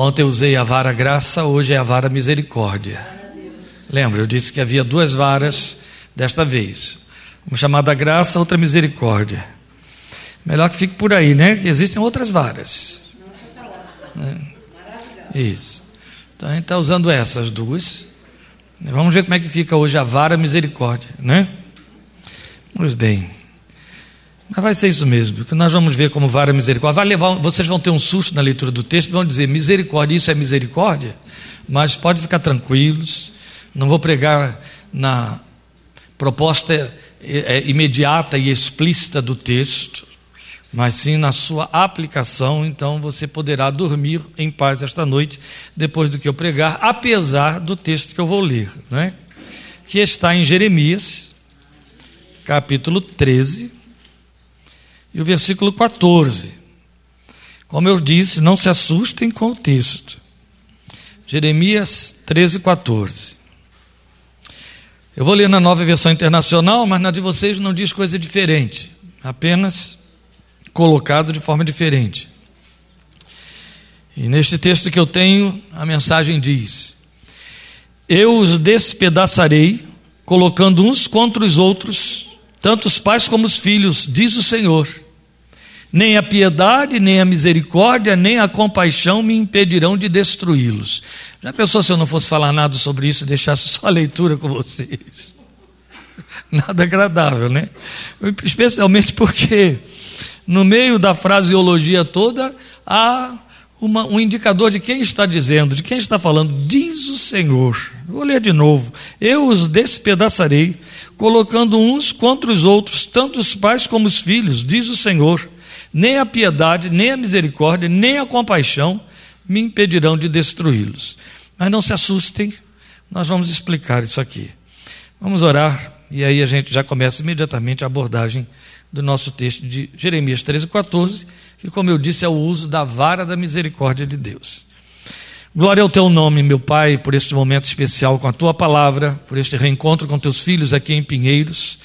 Ontem eu usei a vara graça, hoje é a vara misericórdia. Lembra, eu disse que havia duas varas desta vez. Uma chamada graça, outra misericórdia. Melhor que fique por aí, né? Que existem outras varas. É. Isso. Então a gente está usando essas duas. Vamos ver como é que fica hoje a vara misericórdia, né? Pois bem. Mas vai ser isso mesmo, porque nós vamos ver como vara misericórdia. Vai levar, vocês vão ter um susto na leitura do texto, vão dizer misericórdia, isso é misericórdia, mas pode ficar tranquilos. Não vou pregar na proposta é, é, imediata e explícita do texto, mas sim na sua aplicação. Então você poderá dormir em paz esta noite, depois do que eu pregar, apesar do texto que eu vou ler, não é? que está em Jeremias, capítulo 13 e o versículo 14. Como eu disse, não se assustem com o texto. Jeremias 13, 14. Eu vou ler na nova versão internacional, mas na de vocês não diz coisa diferente, apenas colocado de forma diferente. E neste texto que eu tenho, a mensagem diz: Eu os despedaçarei, colocando uns contra os outros, tanto os pais como os filhos, diz o Senhor. Nem a piedade, nem a misericórdia, nem a compaixão me impedirão de destruí-los. Já pensou se eu não fosse falar nada sobre isso e deixasse só a leitura com vocês? Nada agradável, né? Especialmente porque no meio da fraseologia toda há uma, um indicador de quem está dizendo, de quem está falando. Diz o Senhor. Vou ler de novo. Eu os despedaçarei, colocando uns contra os outros, tanto os pais como os filhos, diz o Senhor nem a piedade, nem a misericórdia, nem a compaixão me impedirão de destruí-los. Mas não se assustem, nós vamos explicar isso aqui. Vamos orar e aí a gente já começa imediatamente a abordagem do nosso texto de Jeremias 13, 14, que, como eu disse, é o uso da vara da misericórdia de Deus. Glória ao teu nome, meu Pai, por este momento especial com a tua palavra, por este reencontro com teus filhos aqui em Pinheiros,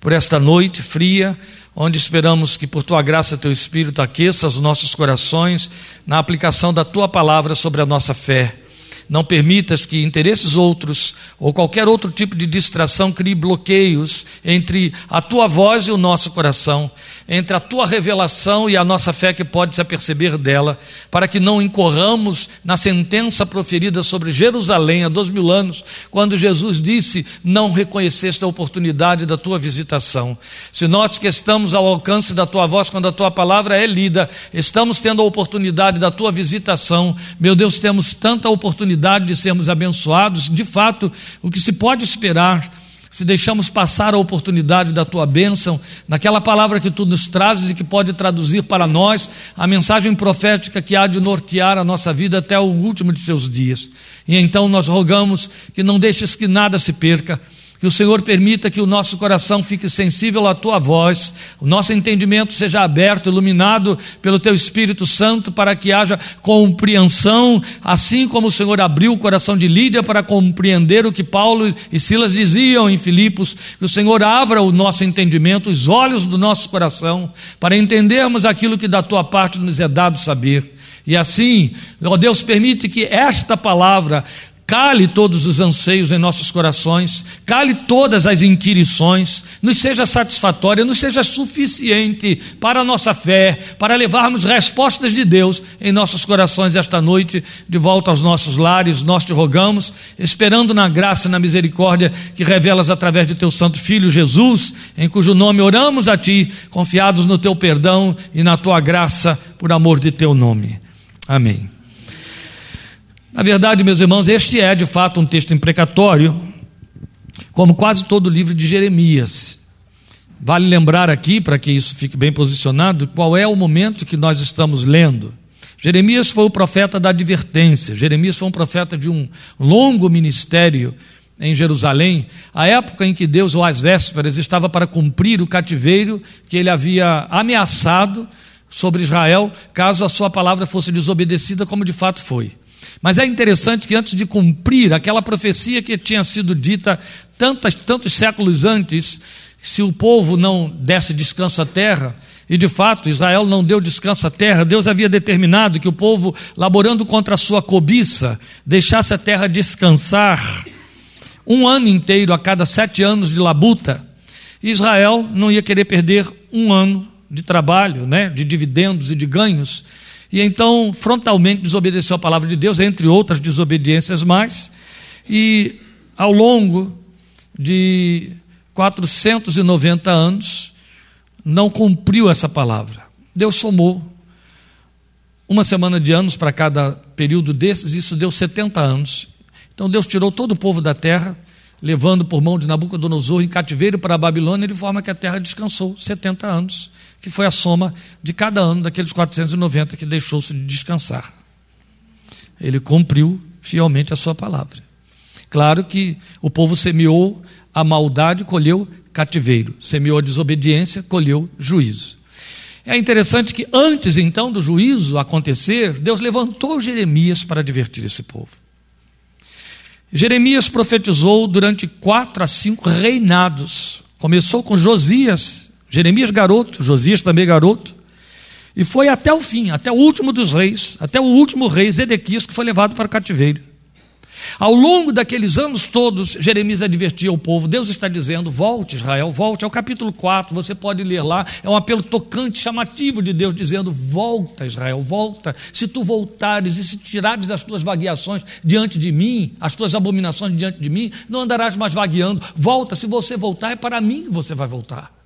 por esta noite fria onde esperamos que por tua graça teu Espírito aqueça os nossos corações na aplicação da tua palavra sobre a nossa fé. Não permitas que interesses outros ou qualquer outro tipo de distração crie bloqueios entre a tua voz e o nosso coração, entre a tua revelação e a nossa fé que pode se aperceber dela, para que não incorramos na sentença proferida sobre Jerusalém há dois mil anos, quando Jesus disse: Não reconheceste a oportunidade da tua visitação. Se nós que estamos ao alcance da tua voz quando a tua palavra é lida, estamos tendo a oportunidade da tua visitação, meu Deus, temos tanta oportunidade de sermos abençoados, de fato, o que se pode esperar se deixamos passar a oportunidade da tua bênção, naquela palavra que tu nos trazes e que pode traduzir para nós a mensagem profética que há de nortear a nossa vida até o último de seus dias. E então nós rogamos que não deixes que nada se perca que o Senhor permita que o nosso coração fique sensível à tua voz, o nosso entendimento seja aberto, iluminado pelo teu Espírito Santo, para que haja compreensão, assim como o Senhor abriu o coração de Lídia para compreender o que Paulo e Silas diziam em Filipos, que o Senhor abra o nosso entendimento, os olhos do nosso coração, para entendermos aquilo que da tua parte nos é dado saber. E assim, ó Deus, permite que esta palavra Cale todos os anseios em nossos corações, cale todas as inquirições, nos seja satisfatória, nos seja suficiente para a nossa fé, para levarmos respostas de Deus em nossos corações esta noite, de volta aos nossos lares. Nós te rogamos, esperando na graça e na misericórdia que revelas através de teu Santo Filho Jesus, em cujo nome oramos a ti, confiados no teu perdão e na tua graça, por amor de teu nome. Amém. Na verdade, meus irmãos, este é de fato um texto imprecatório, como quase todo o livro de Jeremias. Vale lembrar aqui, para que isso fique bem posicionado, qual é o momento que nós estamos lendo. Jeremias foi o profeta da advertência, Jeremias foi um profeta de um longo ministério em Jerusalém, a época em que Deus, ou às vésperas, estava para cumprir o cativeiro que ele havia ameaçado sobre Israel, caso a sua palavra fosse desobedecida, como de fato foi. Mas é interessante que antes de cumprir aquela profecia que tinha sido dita tantos, tantos séculos antes, se o povo não desse descanso à terra, E de fato, Israel não deu descanso à terra. Deus havia determinado que o povo, laborando contra a sua cobiça, deixasse a terra descansar um ano inteiro a cada sete anos de labuta. Israel não ia querer perder um ano de trabalho, né, de dividendos e de ganhos. E então, frontalmente desobedeceu a palavra de Deus, entre outras desobediências mais. E ao longo de 490 anos, não cumpriu essa palavra. Deus somou uma semana de anos para cada período desses, isso deu 70 anos. Então Deus tirou todo o povo da terra, levando por mão de Nabucodonosor em cativeiro para a Babilônia, de forma que a terra descansou 70 anos, que foi a soma de cada ano daqueles 490 que deixou-se de descansar. Ele cumpriu fielmente a sua palavra. Claro que o povo semeou a maldade, colheu cativeiro. Semeou a desobediência, colheu juízo. É interessante que antes então do juízo acontecer, Deus levantou Jeremias para advertir esse povo. Jeremias profetizou durante quatro a cinco reinados. Começou com Josias, Jeremias garoto, Josias também garoto, e foi até o fim, até o último dos reis, até o último rei, Zedequias, que foi levado para o cativeiro. Ao longo daqueles anos todos, Jeremias advertia o povo: Deus está dizendo, volte, Israel, volte. É o capítulo 4, você pode ler lá. É um apelo tocante, chamativo de Deus, dizendo: Volta, Israel, volta. Se tu voltares e se tirares das tuas vagueações diante de mim, as tuas abominações diante de mim, não andarás mais vagueando. Volta, se você voltar, é para mim que você vai voltar.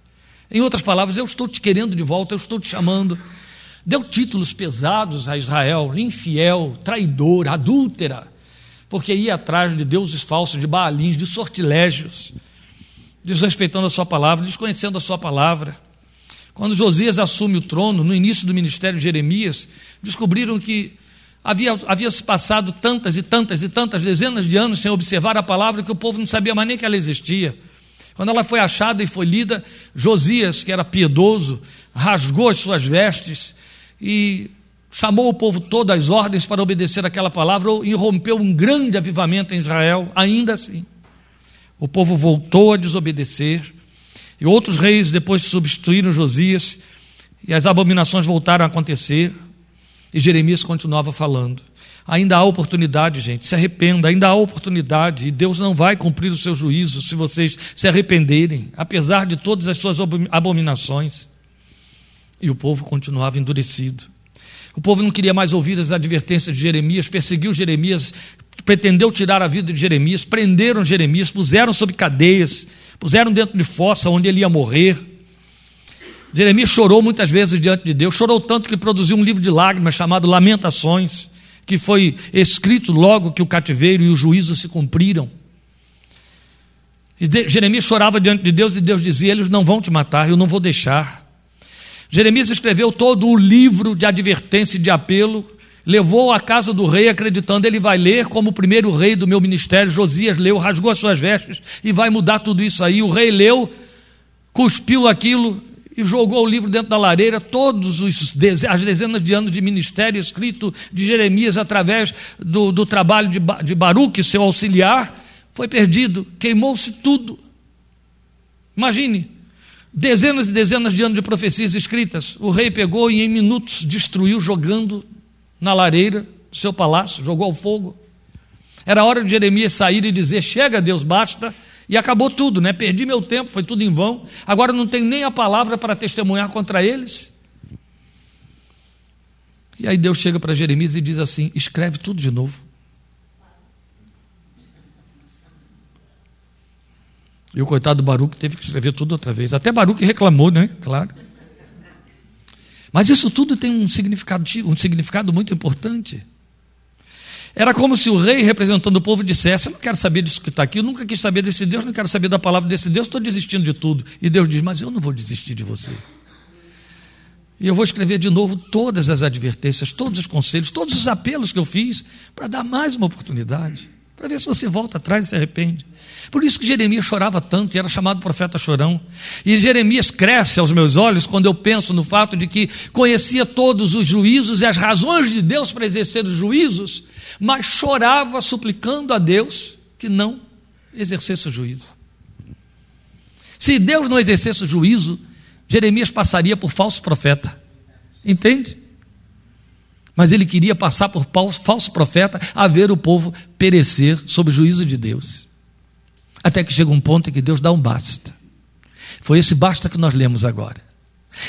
Em outras palavras, eu estou te querendo de volta, eu estou te chamando. Deu títulos pesados a Israel: infiel, traidor, adúltera porque ia atrás de deuses falsos, de baalins, de sortilégios, desrespeitando a sua palavra, desconhecendo a sua palavra. Quando Josias assume o trono, no início do ministério de Jeremias, descobriram que havia, havia se passado tantas e tantas e tantas dezenas de anos sem observar a palavra que o povo não sabia mais nem que ela existia. Quando ela foi achada e foi lida, Josias, que era piedoso, rasgou as suas vestes e chamou o povo todo às ordens para obedecer aquela palavra e rompeu um grande avivamento em Israel, ainda assim. O povo voltou a desobedecer, e outros reis depois substituíram Josias, e as abominações voltaram a acontecer, e Jeremias continuava falando. Ainda há oportunidade, gente, se arrependa, ainda há oportunidade, e Deus não vai cumprir o seu juízo se vocês se arrependerem, apesar de todas as suas abominações. E o povo continuava endurecido. O povo não queria mais ouvir as advertências de Jeremias, perseguiu Jeremias, pretendeu tirar a vida de Jeremias, prenderam Jeremias, puseram sob cadeias, puseram dentro de fossa onde ele ia morrer. Jeremias chorou muitas vezes diante de Deus, chorou tanto que produziu um livro de lágrimas chamado Lamentações, que foi escrito logo que o cativeiro e o juízo se cumpriram. E Jeremias chorava diante de Deus e Deus dizia: Eles não vão te matar, eu não vou deixar. Jeremias escreveu todo o livro de advertência e de apelo, levou à casa do rei, acreditando ele vai ler como o primeiro rei do meu ministério. Josias leu, rasgou as suas vestes e vai mudar tudo isso aí. O rei leu, cuspiu aquilo e jogou o livro dentro da lareira. Todos os as dezenas de anos de ministério escrito de Jeremias através do, do trabalho de, de Baruque, seu auxiliar, foi perdido, queimou-se tudo. Imagine, Dezenas e dezenas de anos de profecias escritas, o rei pegou e em minutos destruiu, jogando na lareira do seu palácio, jogou ao fogo. Era hora de Jeremias sair e dizer: Chega, Deus, basta. E acabou tudo, né? Perdi meu tempo, foi tudo em vão. Agora não tenho nem a palavra para testemunhar contra eles. E aí Deus chega para Jeremias e diz assim: Escreve tudo de novo. E o coitado do Baruque teve que escrever tudo outra vez. Até Baruque reclamou, né? Claro. Mas isso tudo tem um significado, um significado muito importante. Era como se o rei, representando o povo, dissesse: Eu não quero saber disso que está aqui, eu nunca quis saber desse Deus, não quero saber da palavra desse Deus, estou desistindo de tudo. E Deus diz: Mas eu não vou desistir de você. E eu vou escrever de novo todas as advertências, todos os conselhos, todos os apelos que eu fiz, para dar mais uma oportunidade, para ver se você volta atrás e se arrepende. Por isso que Jeremias chorava tanto e era chamado profeta chorão. E Jeremias cresce aos meus olhos quando eu penso no fato de que conhecia todos os juízos e as razões de Deus para exercer os juízos, mas chorava suplicando a Deus que não exercesse o juízo. Se Deus não exercesse o juízo, Jeremias passaria por falso profeta. Entende? Mas ele queria passar por falso profeta a ver o povo perecer sob o juízo de Deus. Até que chega um ponto em que Deus dá um basta. Foi esse basta que nós lemos agora.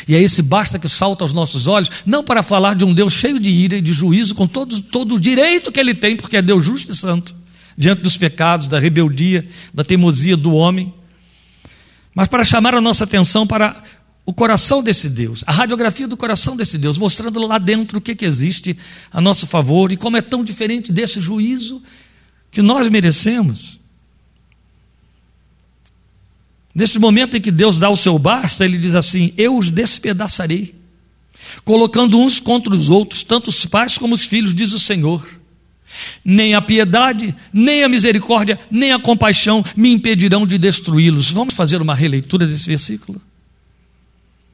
E é esse basta que salta aos nossos olhos, não para falar de um Deus cheio de ira e de juízo, com todo, todo o direito que ele tem, porque é Deus justo e santo, diante dos pecados, da rebeldia, da teimosia do homem, mas para chamar a nossa atenção para o coração desse Deus, a radiografia do coração desse Deus, mostrando lá dentro o que, que existe a nosso favor e como é tão diferente desse juízo que nós merecemos. Neste momento em que Deus dá o seu basta, ele diz assim: Eu os despedaçarei, colocando uns contra os outros, tanto os pais como os filhos, diz o Senhor. Nem a piedade, nem a misericórdia, nem a compaixão me impedirão de destruí-los. Vamos fazer uma releitura desse versículo?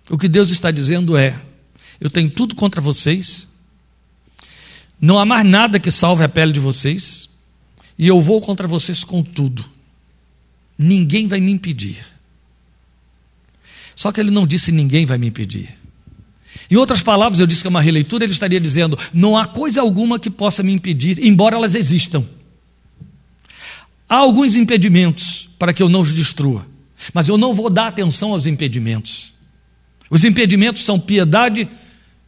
O que Deus está dizendo é: eu tenho tudo contra vocês, não há mais nada que salve a pele de vocês, e eu vou contra vocês com tudo. Ninguém vai me impedir. Só que ele não disse ninguém vai me impedir. Em outras palavras, eu disse que é uma releitura, ele estaria dizendo: não há coisa alguma que possa me impedir, embora elas existam. Há alguns impedimentos para que eu não os destrua, mas eu não vou dar atenção aos impedimentos. Os impedimentos são piedade,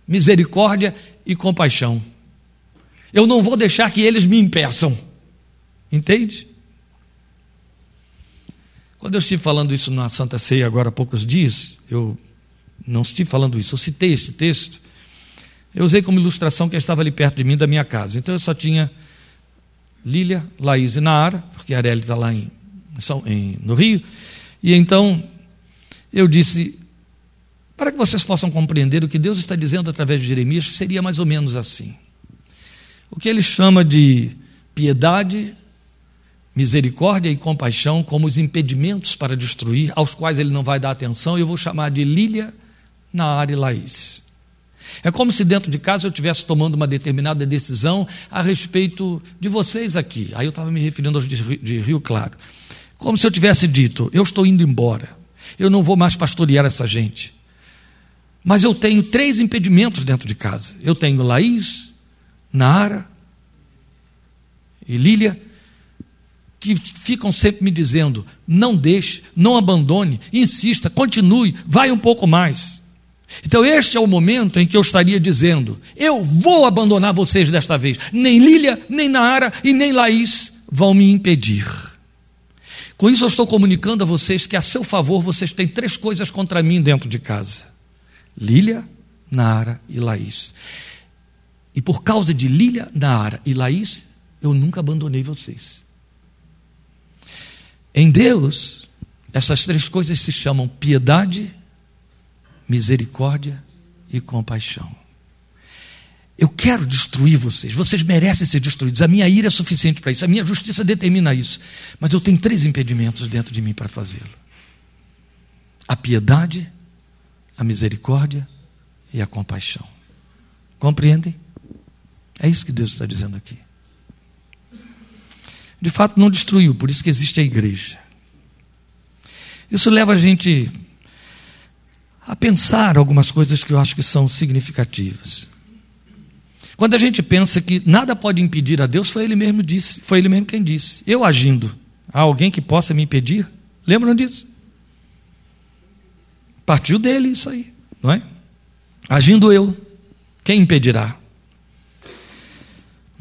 misericórdia e compaixão. Eu não vou deixar que eles me impeçam. Entende? Quando eu estive falando isso na Santa Ceia agora há poucos dias, eu não estive falando isso, eu citei esse texto. Eu usei como ilustração quem estava ali perto de mim, da minha casa. Então eu só tinha Lília, Laís e Naara, porque a Arely está lá em, em, no Rio. E então eu disse: para que vocês possam compreender o que Deus está dizendo através de Jeremias, seria mais ou menos assim. O que ele chama de piedade, misericórdia e compaixão como os impedimentos para destruir, aos quais ele não vai dar atenção, eu vou chamar de Lília, Naara e Laís. É como se dentro de casa eu estivesse tomando uma determinada decisão a respeito de vocês aqui. Aí eu estava me referindo aos de Rio Claro. Como se eu tivesse dito: eu estou indo embora, eu não vou mais pastorear essa gente. Mas eu tenho três impedimentos dentro de casa. Eu tenho Laís, Naara e Lília que ficam sempre me dizendo: não deixe, não abandone, insista, continue, vai um pouco mais. Então, este é o momento em que eu estaria dizendo: eu vou abandonar vocês desta vez. Nem Lília, nem Naara e nem Laís vão me impedir. Com isso, eu estou comunicando a vocês que, a seu favor, vocês têm três coisas contra mim dentro de casa: Lília, Naara e Laís. E por causa de Lília, Naara e Laís, eu nunca abandonei vocês. Em Deus, essas três coisas se chamam piedade, misericórdia e compaixão. Eu quero destruir vocês, vocês merecem ser destruídos. A minha ira é suficiente para isso, a minha justiça determina isso. Mas eu tenho três impedimentos dentro de mim para fazê-lo: a piedade, a misericórdia e a compaixão. Compreendem? É isso que Deus está dizendo aqui de fato não destruiu, por isso que existe a igreja. Isso leva a gente a pensar algumas coisas que eu acho que são significativas. Quando a gente pensa que nada pode impedir a Deus, foi ele mesmo disse, foi ele mesmo quem disse. Eu agindo, há alguém que possa me impedir? Lembram disso? Partiu dele isso aí, não é? Agindo eu, quem impedirá?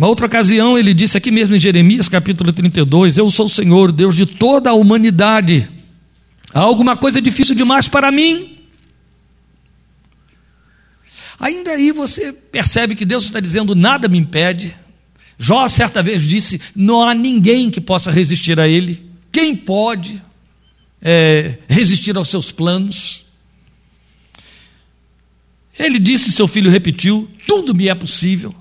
Uma outra ocasião, ele disse aqui mesmo em Jeremias capítulo 32: Eu sou o Senhor, Deus de toda a humanidade. Há alguma coisa difícil demais para mim? Ainda aí você percebe que Deus está dizendo: nada me impede. Jó certa vez disse: não há ninguém que possa resistir a ele. Quem pode é, resistir aos seus planos? Ele disse, seu filho repetiu: tudo me é possível.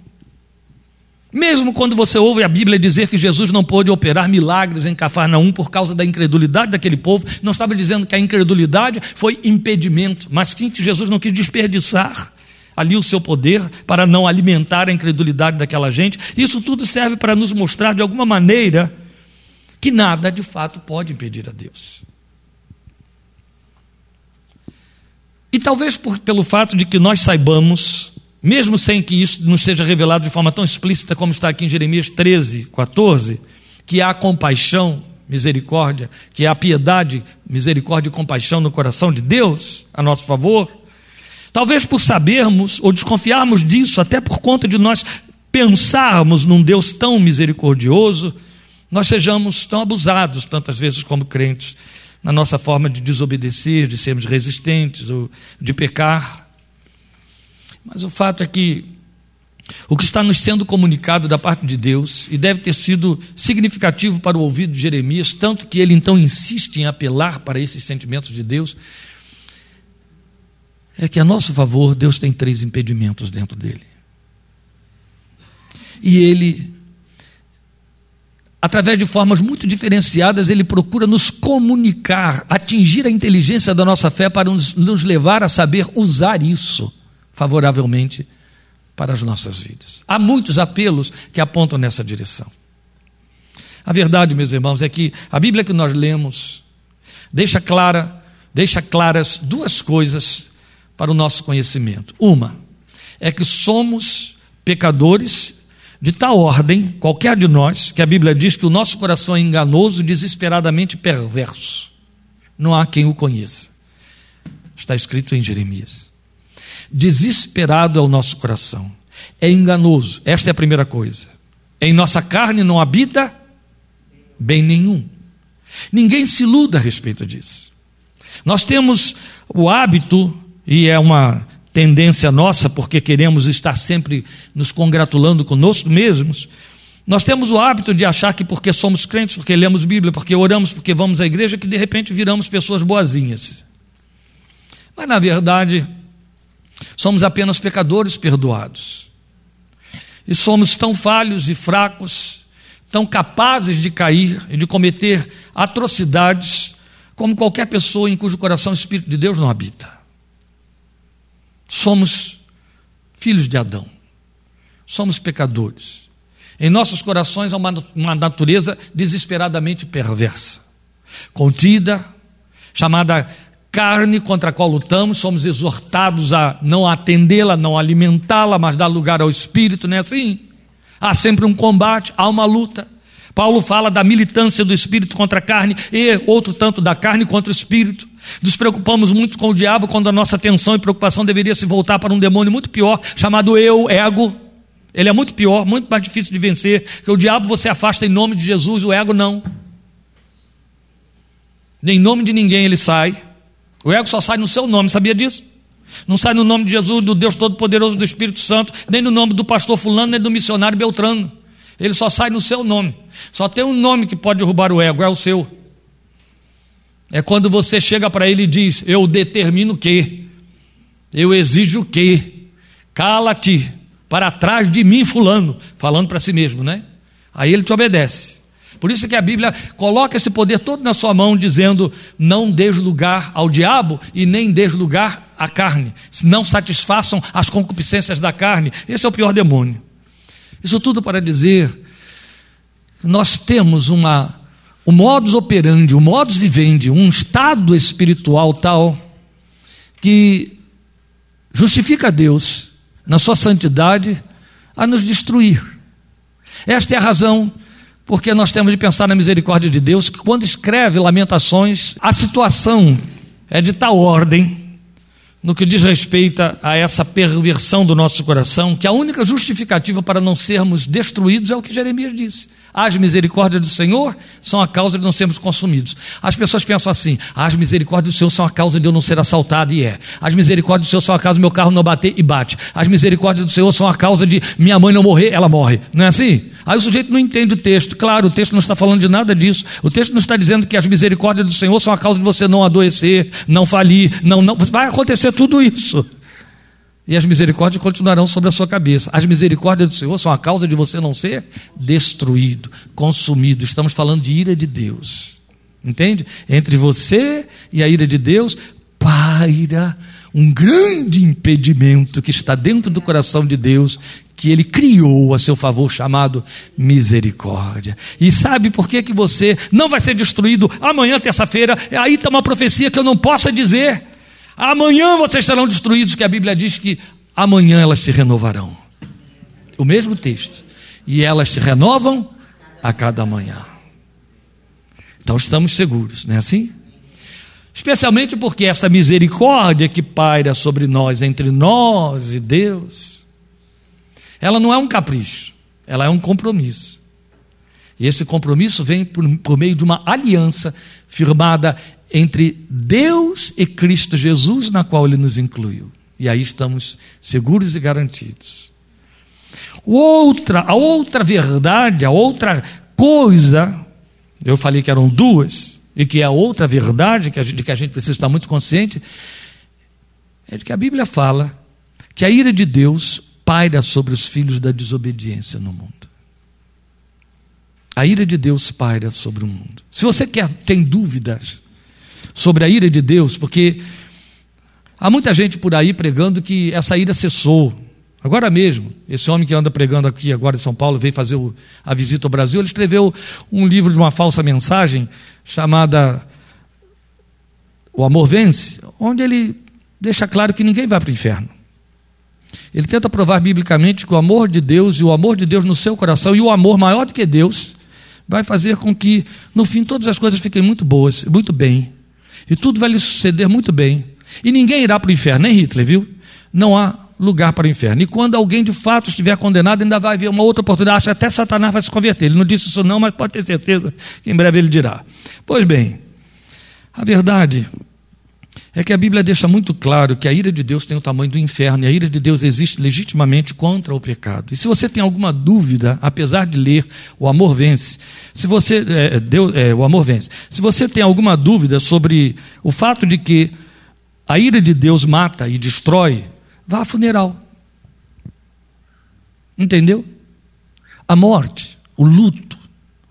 Mesmo quando você ouve a Bíblia dizer que Jesus não pôde operar milagres em Cafarnaum por causa da incredulidade daquele povo, não estava dizendo que a incredulidade foi impedimento, mas sim que Jesus não quis desperdiçar ali o seu poder para não alimentar a incredulidade daquela gente. Isso tudo serve para nos mostrar de alguma maneira que nada de fato pode impedir a Deus. E talvez por, pelo fato de que nós saibamos, mesmo sem que isso nos seja revelado de forma tão explícita como está aqui em Jeremias 13, 14, que há compaixão, misericórdia, que há piedade, misericórdia e compaixão no coração de Deus a nosso favor. Talvez por sabermos ou desconfiarmos disso, até por conta de nós pensarmos num Deus tão misericordioso, nós sejamos tão abusados tantas vezes como crentes na nossa forma de desobedecer, de sermos resistentes ou de pecar. Mas o fato é que o que está nos sendo comunicado da parte de Deus, e deve ter sido significativo para o ouvido de Jeremias, tanto que ele então insiste em apelar para esses sentimentos de Deus, é que a nosso favor Deus tem três impedimentos dentro dele. E ele através de formas muito diferenciadas, ele procura nos comunicar, atingir a inteligência da nossa fé para nos, nos, levar a saber usar isso favoravelmente para as nossas vidas. Há muitos apelos que apontam nessa direção. A verdade, meus irmãos, é que a Bíblia que nós lemos deixa clara, deixa claras duas coisas para o nosso conhecimento. Uma é que somos pecadores de tal ordem, qualquer de nós, que a Bíblia diz que o nosso coração é enganoso, desesperadamente perverso. Não há quem o conheça. Está escrito em Jeremias. Desesperado é o nosso coração. É enganoso. Esta é a primeira coisa. Em nossa carne não habita bem nenhum. Ninguém se iluda a respeito disso. Nós temos o hábito, e é uma tendência nossa, porque queremos estar sempre nos congratulando conosco mesmos, nós temos o hábito de achar que porque somos crentes, porque lemos Bíblia, porque oramos, porque vamos à igreja, que de repente viramos pessoas boazinhas. Mas na verdade, somos apenas pecadores perdoados. E somos tão falhos e fracos, tão capazes de cair e de cometer atrocidades, como qualquer pessoa em cujo coração o Espírito de Deus não habita. Somos filhos de Adão, somos pecadores. Em nossos corações há uma, uma natureza desesperadamente perversa, contida, chamada carne contra a qual lutamos, somos exortados a não atendê-la, não alimentá-la, mas dar lugar ao espírito, não é assim? Há sempre um combate, há uma luta. Paulo fala da militância do espírito contra a carne e outro tanto da carne contra o espírito. Nos preocupamos muito com o diabo quando a nossa atenção e preocupação deveria se voltar para um demônio muito pior, chamado eu, ego. Ele é muito pior, muito mais difícil de vencer, que o diabo você afasta em nome de Jesus, o ego não. Nem em nome de ninguém ele sai. O ego só sai no seu nome, sabia disso? Não sai no nome de Jesus, do Deus Todo-Poderoso, do Espírito Santo, nem no nome do pastor Fulano, nem do missionário Beltrano. Ele só sai no seu nome. Só tem um nome que pode derrubar o ego, é o seu. É quando você chega para ele e diz: Eu determino que, eu exijo que, cala-te para trás de mim, Fulano, falando para si mesmo, né? Aí ele te obedece. Por isso que a Bíblia coloca esse poder todo na sua mão, dizendo: Não dês lugar ao diabo e nem dês lugar à carne, não satisfaçam as concupiscências da carne. Esse é o pior demônio. Isso tudo para dizer nós temos uma, um modus operandi, um modus vivendi, um estado espiritual tal que justifica Deus, na sua santidade, a nos destruir. Esta é a razão porque nós temos de pensar na misericórdia de Deus, que quando escreve Lamentações, a situação é de tal ordem no que diz respeito a essa perversão do nosso coração, que a única justificativa para não sermos destruídos é o que Jeremias disse. As misericórdias do Senhor são a causa de não sermos consumidos. As pessoas pensam assim: as misericórdias do Senhor são a causa de eu não ser assaltado, e é. As misericórdias do Senhor são a causa do meu carro não bater e bate. As misericórdias do Senhor são a causa de minha mãe não morrer, ela morre. Não é assim? Aí o sujeito não entende o texto. Claro, o texto não está falando de nada disso. O texto não está dizendo que as misericórdias do Senhor são a causa de você não adoecer, não falir, não, não. Vai acontecer tudo isso e as misericórdias continuarão sobre a sua cabeça. As misericórdias do Senhor são a causa de você não ser destruído, consumido. Estamos falando de ira de Deus. Entende? Entre você e a ira de Deus paira um grande impedimento que está dentro do coração de Deus, que ele criou a seu favor, chamado misericórdia. E sabe por que, que você não vai ser destruído amanhã, terça-feira? Aí está uma profecia que eu não posso dizer. Amanhã vocês serão destruídos, que a Bíblia diz que amanhã elas se renovarão. O mesmo texto. E elas se renovam a cada manhã. Então estamos seguros, não é assim? Especialmente porque essa misericórdia que paira sobre nós, entre nós e Deus, ela não é um capricho, ela é um compromisso. E esse compromisso vem por, por meio de uma aliança firmada entre Deus e Cristo Jesus, na qual Ele nos incluiu. E aí estamos seguros e garantidos. Outra, a outra verdade, a outra coisa, eu falei que eram duas, e que é a outra verdade que a de que a gente precisa estar muito consciente, é de que a Bíblia fala que a ira de Deus paira sobre os filhos da desobediência no mundo. A ira de Deus paira sobre o mundo. Se você quer, tem dúvidas sobre a ira de Deus, porque há muita gente por aí pregando que essa ira cessou. Agora mesmo, esse homem que anda pregando aqui agora em São Paulo veio fazer o, a visita ao Brasil, ele escreveu um livro de uma falsa mensagem chamada O Amor Vence, onde ele deixa claro que ninguém vai para o inferno. Ele tenta provar biblicamente que o amor de Deus e o amor de Deus no seu coração e o amor maior do que Deus vai fazer com que, no fim, todas as coisas fiquem muito boas, muito bem. E tudo vai lhe suceder muito bem. E ninguém irá para o inferno, nem Hitler, viu? Não há lugar para o inferno. E quando alguém de fato estiver condenado, ainda vai haver uma outra oportunidade. Acho que até Satanás vai se converter. Ele não disse isso não, mas pode ter certeza que em breve ele dirá. Pois bem, a verdade é que a Bíblia deixa muito claro que a ira de Deus tem o tamanho do inferno e a ira de Deus existe legitimamente contra o pecado. E se você tem alguma dúvida, apesar de ler O Amor Vence, se você é, Deus, é, o amor vence. Se você tem alguma dúvida sobre o fato de que a ira de Deus mata e destrói, vá a funeral. Entendeu? A morte, o luto,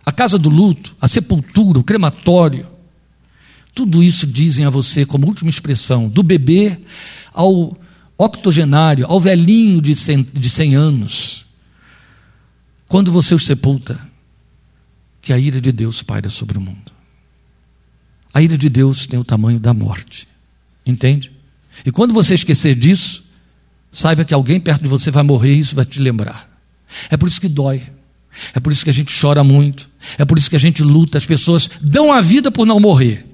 a casa do luto, a sepultura, o crematório, tudo isso dizem a você como última expressão, do bebê ao octogenário, ao velhinho de 100, de 100 anos. Quando você os sepulta, que a ira de Deus paira sobre o mundo. A ira de Deus tem o tamanho da morte. Entende? E quando você esquecer disso, Saiba que alguém perto de você vai morrer e isso vai te lembrar. É por isso que dói. É por isso que a gente chora muito. É por isso que a gente luta. As pessoas dão a vida por não morrer.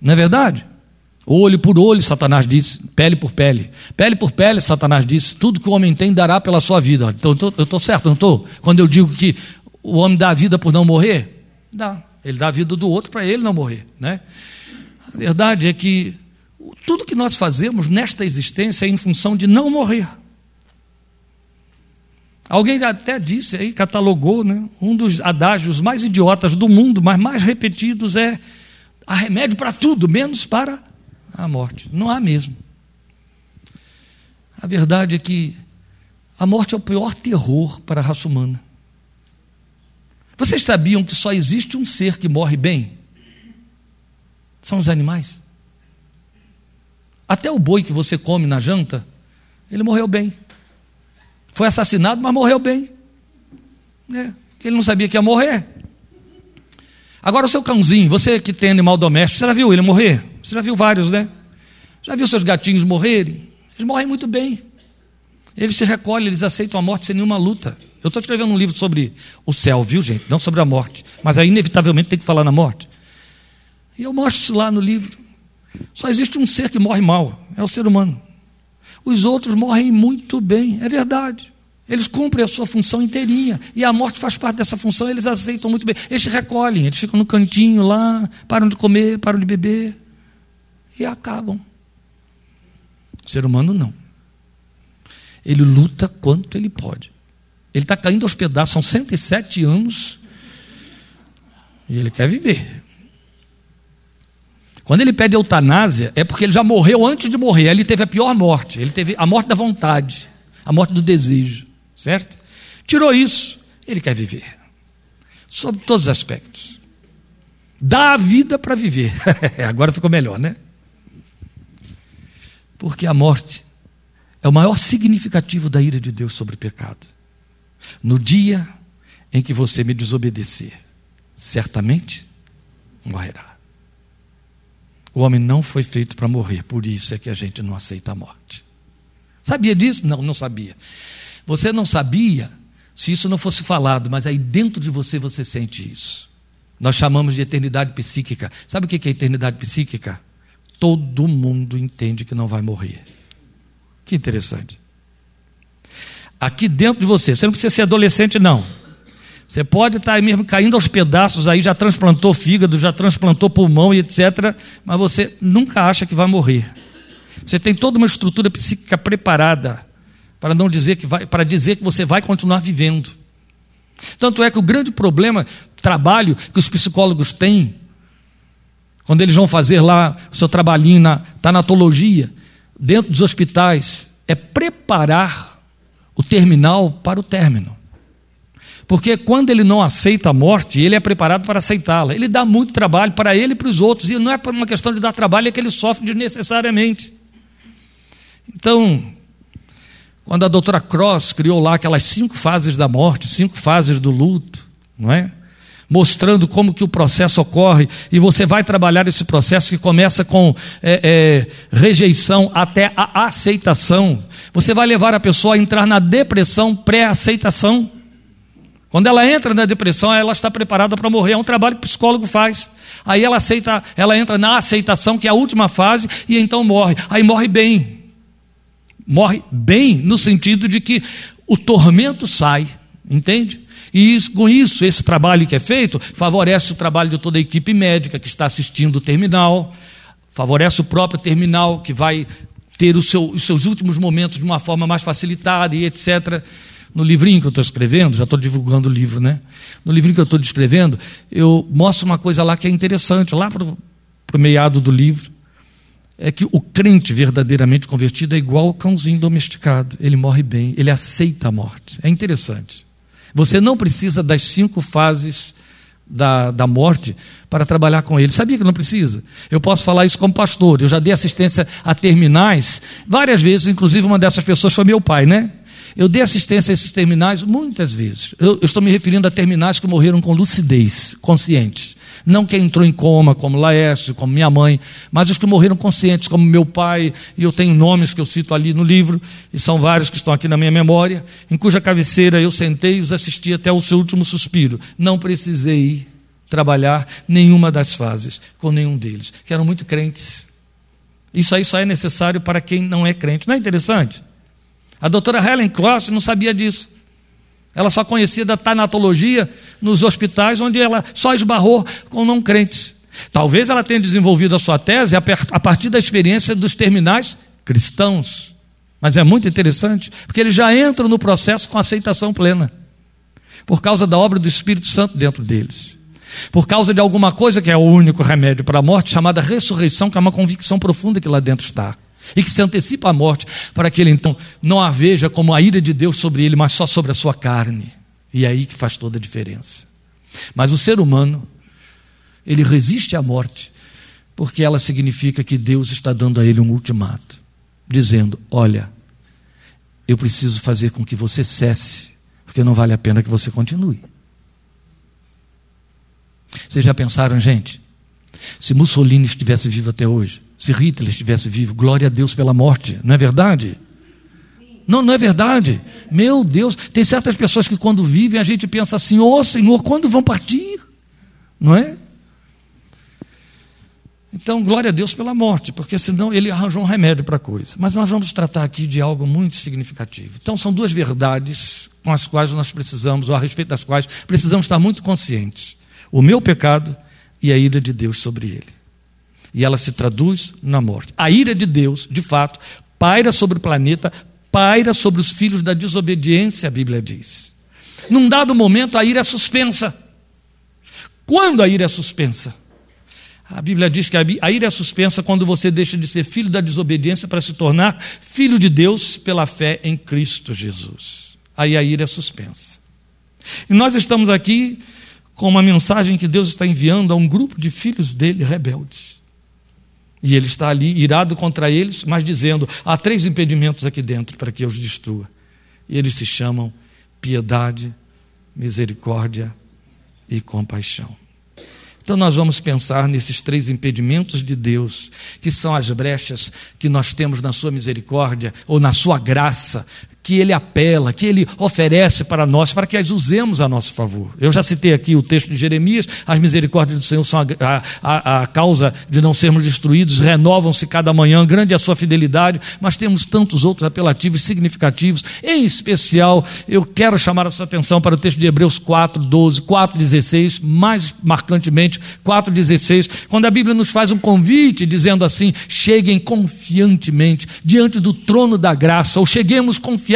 Não é verdade? Olho por olho, Satanás disse. Pele por pele. Pele por pele, Satanás disse. Tudo que o homem tem dará pela sua vida. Então, eu estou certo, não estou? Quando eu digo que o homem dá a vida por não morrer, dá. Ele dá a vida do outro para ele não morrer. Né? A verdade é que tudo que nós fazemos nesta existência é em função de não morrer. Alguém até disse aí, catalogou, né? Um dos adágios mais idiotas do mundo, mas mais repetidos é há remédio para tudo, menos para a morte. Não há mesmo. A verdade é que a morte é o pior terror para a raça humana. Vocês sabiam que só existe um ser que morre bem? São os animais. Até o boi que você come na janta, ele morreu bem. Foi assassinado, mas morreu bem. É, ele não sabia que ia morrer. Agora o seu cãozinho, você que tem animal doméstico, você já viu ele morrer? Você já viu vários, né? Já viu seus gatinhos morrerem? Eles morrem muito bem. Eles se recolhem, eles aceitam a morte sem nenhuma luta. Eu estou escrevendo um livro sobre o céu, viu, gente? Não sobre a morte. Mas aí, inevitavelmente, tem que falar na morte. E eu mostro isso lá no livro. Só existe um ser que morre mal, é o ser humano. Os outros morrem muito bem, é verdade. Eles cumprem a sua função inteirinha. E a morte faz parte dessa função, eles aceitam muito bem. Eles recolhem, eles ficam no cantinho lá, param de comer, param de beber e acabam. O ser humano não. Ele luta quanto ele pode. Ele está caindo aos pedaços, são 107 anos e ele quer viver. Quando ele pede eutanásia, é porque ele já morreu antes de morrer. Ele teve a pior morte. Ele teve a morte da vontade, a morte do desejo. Certo? Tirou isso, ele quer viver. Sob todos os aspectos. Dá a vida para viver. Agora ficou melhor, né? Porque a morte é o maior significativo da ira de Deus sobre o pecado. No dia em que você me desobedecer, certamente morrerá. O homem não foi feito para morrer, por isso é que a gente não aceita a morte. Sabia disso? Não, não sabia. Você não sabia se isso não fosse falado, mas aí dentro de você você sente isso. Nós chamamos de eternidade psíquica. Sabe o que é eternidade psíquica? Todo mundo entende que não vai morrer. Que interessante. Aqui dentro de você, você não precisa ser adolescente, não. Você pode estar mesmo caindo aos pedaços aí, já transplantou fígado, já transplantou pulmão e etc. Mas você nunca acha que vai morrer. Você tem toda uma estrutura psíquica preparada para não dizer que vai, para dizer que você vai continuar vivendo. Tanto é que o grande problema, trabalho que os psicólogos têm, quando eles vão fazer lá o seu trabalhinho na tanatologia, dentro dos hospitais, é preparar o terminal para o término. Porque quando ele não aceita a morte, ele é preparado para aceitá-la. Ele dá muito trabalho para ele e para os outros. E não é por uma questão de dar trabalho, é que ele sofre desnecessariamente. Então, quando a doutora Cross criou lá aquelas cinco fases da morte, cinco fases do luto, não é? Mostrando como que o processo ocorre, e você vai trabalhar esse processo que começa com é, é, rejeição até a aceitação. Você vai levar a pessoa a entrar na depressão pré-aceitação. Quando ela entra na depressão, ela está preparada para morrer. É um trabalho que o psicólogo faz. Aí ela aceita, ela entra na aceitação, que é a última fase, e então morre. Aí morre bem. Morre bem no sentido de que o tormento sai, entende? E com isso, esse trabalho que é feito, favorece o trabalho de toda a equipe médica que está assistindo o terminal, favorece o próprio terminal que vai ter seu, os seus últimos momentos de uma forma mais facilitada e etc. No livrinho que eu estou escrevendo, já estou divulgando o livro, né? No livrinho que eu estou escrevendo, eu mostro uma coisa lá que é interessante, lá para o meado do livro. É que o crente verdadeiramente convertido é igual ao cãozinho domesticado. Ele morre bem, ele aceita a morte. É interessante. Você não precisa das cinco fases da, da morte para trabalhar com ele. Sabia que não precisa? Eu posso falar isso como pastor. Eu já dei assistência a terminais várias vezes, inclusive uma dessas pessoas foi meu pai, né? Eu dei assistência a esses terminais muitas vezes. Eu, eu, estou me referindo a terminais que morreram com lucidez, conscientes. Não quem entrou em coma, como Laércio, como minha mãe, mas os que morreram conscientes, como meu pai, e eu tenho nomes que eu cito ali no livro, e são vários que estão aqui na minha memória, em cuja cabeceira eu sentei e os assisti até o seu último suspiro. Não precisei trabalhar nenhuma das fases com nenhum deles, que eram muito crentes. Isso aí só é necessário para quem não é crente. Não é interessante? A doutora Helen Kloss não sabia disso. Ela só conhecia da tanatologia nos hospitais, onde ela só esbarrou com não crentes. Talvez ela tenha desenvolvido a sua tese a partir da experiência dos terminais cristãos. Mas é muito interessante, porque eles já entram no processo com aceitação plena, por causa da obra do Espírito Santo dentro deles. Por causa de alguma coisa que é o único remédio para a morte, chamada ressurreição, que é uma convicção profunda que lá dentro está e que se antecipa à morte, para que ele então não a veja como a ira de Deus sobre ele, mas só sobre a sua carne. E é aí que faz toda a diferença. Mas o ser humano, ele resiste à morte, porque ela significa que Deus está dando a ele um ultimato, dizendo: Olha, eu preciso fazer com que você cesse, porque não vale a pena que você continue. Vocês já pensaram, gente? Se Mussolini estivesse vivo até hoje, se Hitler estivesse vivo, glória a Deus pela morte, não é verdade? Não, não é verdade. Meu Deus, tem certas pessoas que quando vivem a gente pensa assim: "Ô oh, Senhor, quando vão partir?" Não é? Então, glória a Deus pela morte, porque senão ele arranjou um remédio para a coisa. Mas nós vamos tratar aqui de algo muito significativo. Então, são duas verdades com as quais nós precisamos, ou a respeito das quais precisamos estar muito conscientes: o meu pecado e a ira de Deus sobre ele e ela se traduz na morte. A ira de Deus, de fato, paira sobre o planeta, paira sobre os filhos da desobediência, a Bíblia diz. Num dado momento, a ira é suspensa. Quando a ira é suspensa? A Bíblia diz que a ira é suspensa quando você deixa de ser filho da desobediência para se tornar filho de Deus pela fé em Cristo Jesus. Aí a ira é suspensa. E nós estamos aqui com uma mensagem que Deus está enviando a um grupo de filhos dele rebeldes. E ele está ali irado contra eles, mas dizendo: há três impedimentos aqui dentro para que eu os destrua. E eles se chamam piedade, misericórdia e compaixão. Então nós vamos pensar nesses três impedimentos de Deus, que são as brechas que nós temos na sua misericórdia ou na sua graça, que ele apela, que ele oferece para nós, para que as usemos a nosso favor. Eu já citei aqui o texto de Jeremias: as misericórdias do Senhor são a, a, a causa de não sermos destruídos, renovam-se cada manhã, grande é a sua fidelidade, mas temos tantos outros apelativos significativos. Em especial, eu quero chamar a sua atenção para o texto de Hebreus 4, 12, 4, 16, mais marcantemente 4, 16, quando a Bíblia nos faz um convite dizendo assim: cheguem confiantemente diante do trono da graça, ou cheguemos confiantemente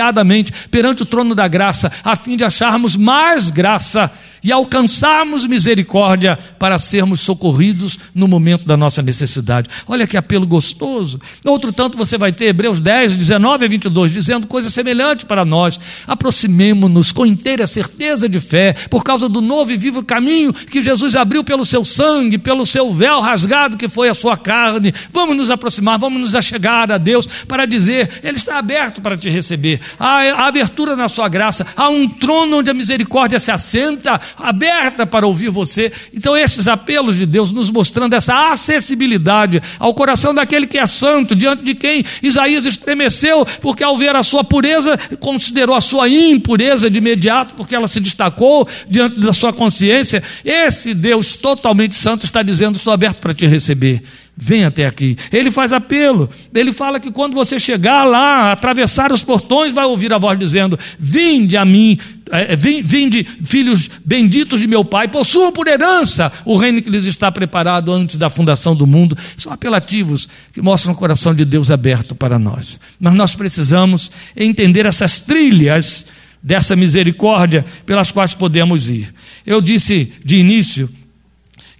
perante o trono da graça, a fim de acharmos mais graça e alcançarmos misericórdia para sermos socorridos no momento da nossa necessidade. Olha que apelo gostoso. Outro tanto você vai ter Hebreus 10, 19 a 22, dizendo coisa semelhante para nós. Aproximemo-nos com inteira certeza de fé, por causa do novo e vivo caminho que Jesus abriu pelo seu sangue, pelo seu véu rasgado que foi a sua carne. Vamos nos aproximar, vamos nos achegar a Deus para dizer: Ele está aberto para te receber. Há abertura na sua graça, há um trono onde a misericórdia se assenta aberta para ouvir você. Então, esses apelos de Deus nos mostrando essa acessibilidade ao coração daquele que é santo, diante de quem Isaías estremeceu, porque ao ver a sua pureza, considerou a sua impureza de imediato, porque ela se destacou diante da sua consciência. Esse Deus totalmente santo está dizendo: Estou aberto para te receber. Vem até aqui. Ele faz apelo. Ele fala que quando você chegar lá, atravessar os portões, vai ouvir a voz dizendo: Vinde a mim, é, vinde, filhos benditos de meu Pai, possuam por herança o reino que lhes está preparado antes da fundação do mundo. São apelativos que mostram o coração de Deus aberto para nós. Mas nós precisamos entender essas trilhas dessa misericórdia pelas quais podemos ir. Eu disse de início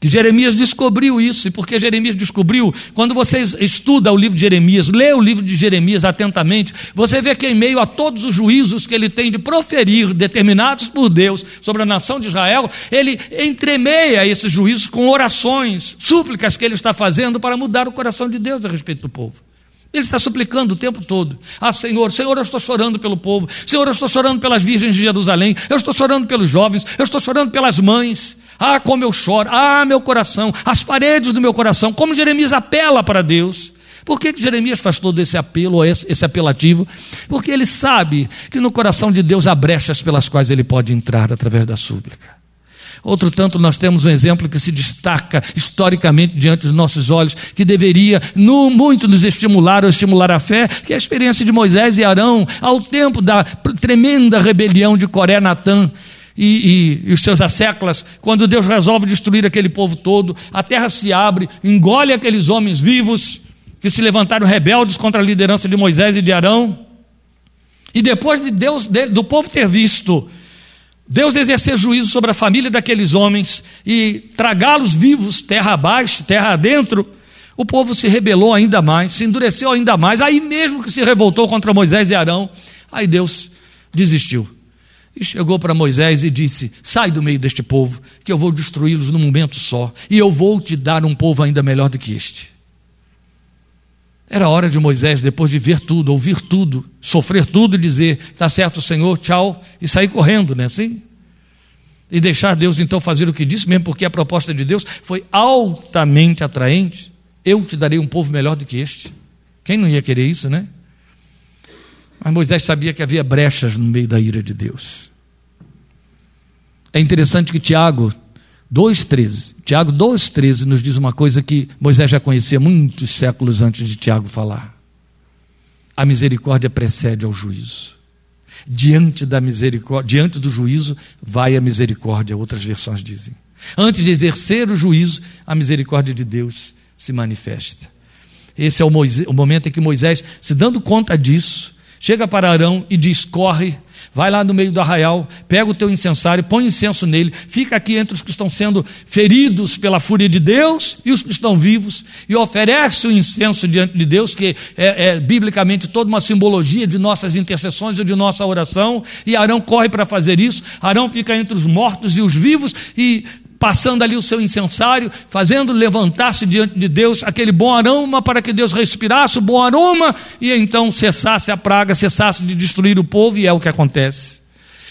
que Jeremias descobriu isso, e porque Jeremias descobriu, quando você estuda o livro de Jeremias, lê o livro de Jeremias atentamente, você vê que em meio a todos os juízos que ele tem de proferir, determinados por Deus sobre a nação de Israel, ele entremeia esses juízos com orações, súplicas que ele está fazendo para mudar o coração de Deus a respeito do povo. Ele está suplicando o tempo todo. Ah, Senhor, Senhor, eu estou chorando pelo povo. Senhor, eu estou chorando pelas virgens de Jerusalém. Eu estou chorando pelos jovens. Eu estou chorando pelas mães. Ah, como eu choro. Ah, meu coração. As paredes do meu coração. Como Jeremias apela para Deus. Por que, que Jeremias faz todo esse apelo, esse, apelativo? Porque ele sabe que no coração de Deus há brechas pelas quais ele pode entrar através da súplica. Outro tanto, nós temos um exemplo que se destaca historicamente diante dos nossos olhos, que deveria no, muito nos estimular ou estimular a fé, que é a experiência de Moisés e Arão, ao tempo da tremenda rebelião de Coré Natã. E, e, e, os seus asseclas, quando Deus resolve destruir aquele povo todo, a terra se abre, engole aqueles homens vivos que se levantaram rebeldes contra a liderança de Moisés e de Arão. E depois de Deus, de, do povo ter visto Deus exercer juízo sobre a família daqueles homens e tragá-los vivos, terra abaixo, terra adentro, o povo se rebelou ainda mais, se endureceu ainda mais, aí mesmo que se revoltou contra Moisés e Arão, aí Deus desistiu. E chegou para Moisés e disse: Sai do meio deste povo, que eu vou destruí-los num momento só, e eu vou te dar um povo ainda melhor do que este. Era hora de Moisés, depois de ver tudo, ouvir tudo, sofrer tudo, dizer: Está certo, Senhor, tchau, e sair correndo, não é assim? E deixar Deus então fazer o que disse, mesmo porque a proposta de Deus foi altamente atraente. Eu te darei um povo melhor do que este. Quem não ia querer isso, né? Mas Moisés sabia que havia brechas no meio da ira de Deus. É interessante que Tiago 2,13. Tiago 2,13 nos diz uma coisa que Moisés já conhecia muitos séculos antes de Tiago falar. A misericórdia precede ao juízo. Diante da misericórdia, diante do juízo, vai a misericórdia, outras versões dizem. Antes de exercer o juízo, a misericórdia de Deus se manifesta. Esse é o, Moisés, o momento em que Moisés, se dando conta disso, chega para Arão e diz: corre Vai lá no meio do arraial, pega o teu incensário, põe incenso nele, fica aqui entre os que estão sendo feridos pela fúria de Deus e os que estão vivos, e oferece o incenso diante de Deus, que é, é biblicamente toda uma simbologia de nossas intercessões e de nossa oração. E Arão corre para fazer isso. Arão fica entre os mortos e os vivos e passando ali o seu incensário, fazendo levantar-se diante de Deus aquele bom aroma para que Deus respirasse o bom aroma e então cessasse a praga, cessasse de destruir o povo, e é o que acontece.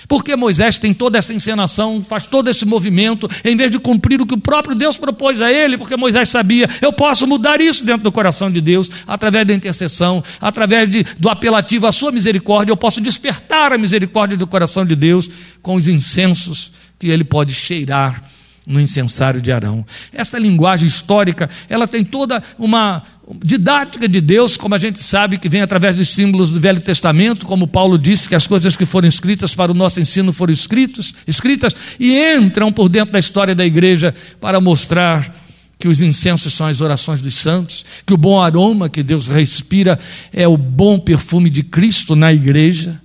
Porque Moisés tem toda essa encenação, faz todo esse movimento, em vez de cumprir o que o próprio Deus propôs a ele, porque Moisés sabia, eu posso mudar isso dentro do coração de Deus, através da intercessão, através de, do apelativo à sua misericórdia, eu posso despertar a misericórdia do coração de Deus com os incensos que ele pode cheirar no incensário de Arão. Essa linguagem histórica, ela tem toda uma didática de Deus, como a gente sabe que vem através dos símbolos do Velho Testamento, como Paulo disse que as coisas que foram escritas para o nosso ensino foram escritos, escritas e entram por dentro da história da igreja para mostrar que os incensos são as orações dos santos, que o bom aroma que Deus respira é o bom perfume de Cristo na igreja,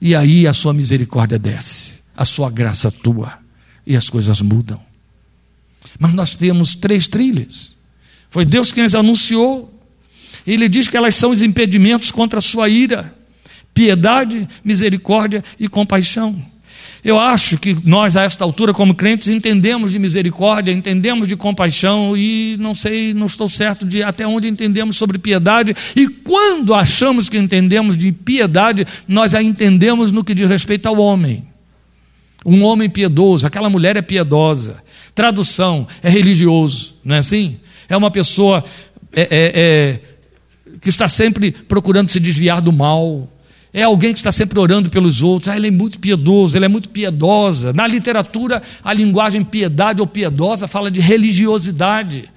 e aí a sua misericórdia desce, a sua graça tua, e as coisas mudam. Mas nós temos três trilhas. Foi Deus quem as anunciou. Ele diz que elas são os impedimentos contra a sua ira: piedade, misericórdia e compaixão. Eu acho que nós, a esta altura, como crentes, entendemos de misericórdia, entendemos de compaixão e não sei, não estou certo de até onde entendemos sobre piedade. E quando achamos que entendemos de piedade, nós a entendemos no que diz respeito ao homem. Um homem piedoso, aquela mulher é piedosa. Tradução é religioso, não é assim? É uma pessoa é, é, é, que está sempre procurando se desviar do mal. É alguém que está sempre orando pelos outros. Ah, ele é muito piedoso, ele é muito piedosa. Na literatura, a linguagem piedade ou piedosa fala de religiosidade.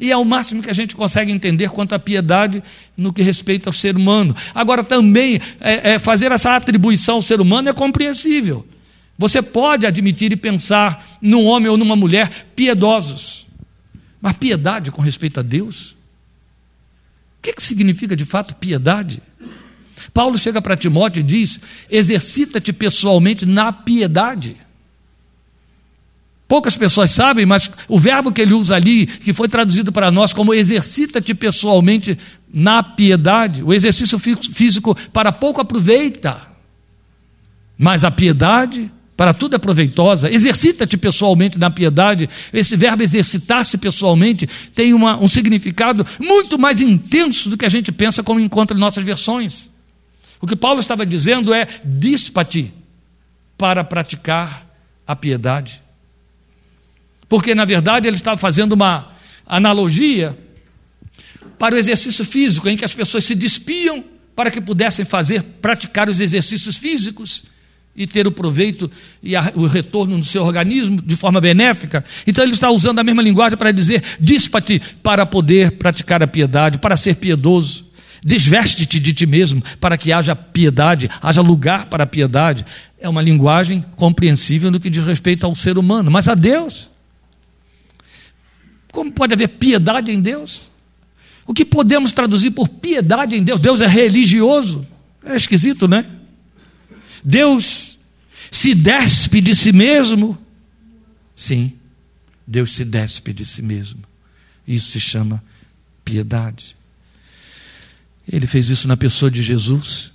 E é o máximo que a gente consegue entender quanto à piedade no que respeita ao ser humano. Agora, também, é, é, fazer essa atribuição ao ser humano é compreensível. Você pode admitir e pensar num homem ou numa mulher piedosos, mas piedade com respeito a Deus? O que, que significa de fato piedade? Paulo chega para Timóteo e diz: exercita-te pessoalmente na piedade. Poucas pessoas sabem, mas o verbo que ele usa ali, que foi traduzido para nós como exercita-te pessoalmente na piedade, o exercício físico para pouco aproveita, mas a piedade para tudo é proveitosa. Exercita-te pessoalmente na piedade. Esse verbo exercitar-se pessoalmente tem uma, um significado muito mais intenso do que a gente pensa como encontra em nossas versões. O que Paulo estava dizendo é: dispa-te para praticar a piedade. Porque, na verdade, ele estava fazendo uma analogia para o exercício físico, em que as pessoas se despiam para que pudessem fazer, praticar os exercícios físicos e ter o proveito e a, o retorno no seu organismo de forma benéfica. Então ele está usando a mesma linguagem para dizer: dispa-te para poder praticar a piedade, para ser piedoso. Desveste-te de ti mesmo para que haja piedade, haja lugar para a piedade. É uma linguagem compreensível no que diz respeito ao ser humano, mas a Deus. Como pode haver piedade em Deus? O que podemos traduzir por piedade em Deus? Deus é religioso. É esquisito, né? Deus se despe de si mesmo? Sim, Deus se despe de si mesmo. Isso se chama piedade. Ele fez isso na pessoa de Jesus.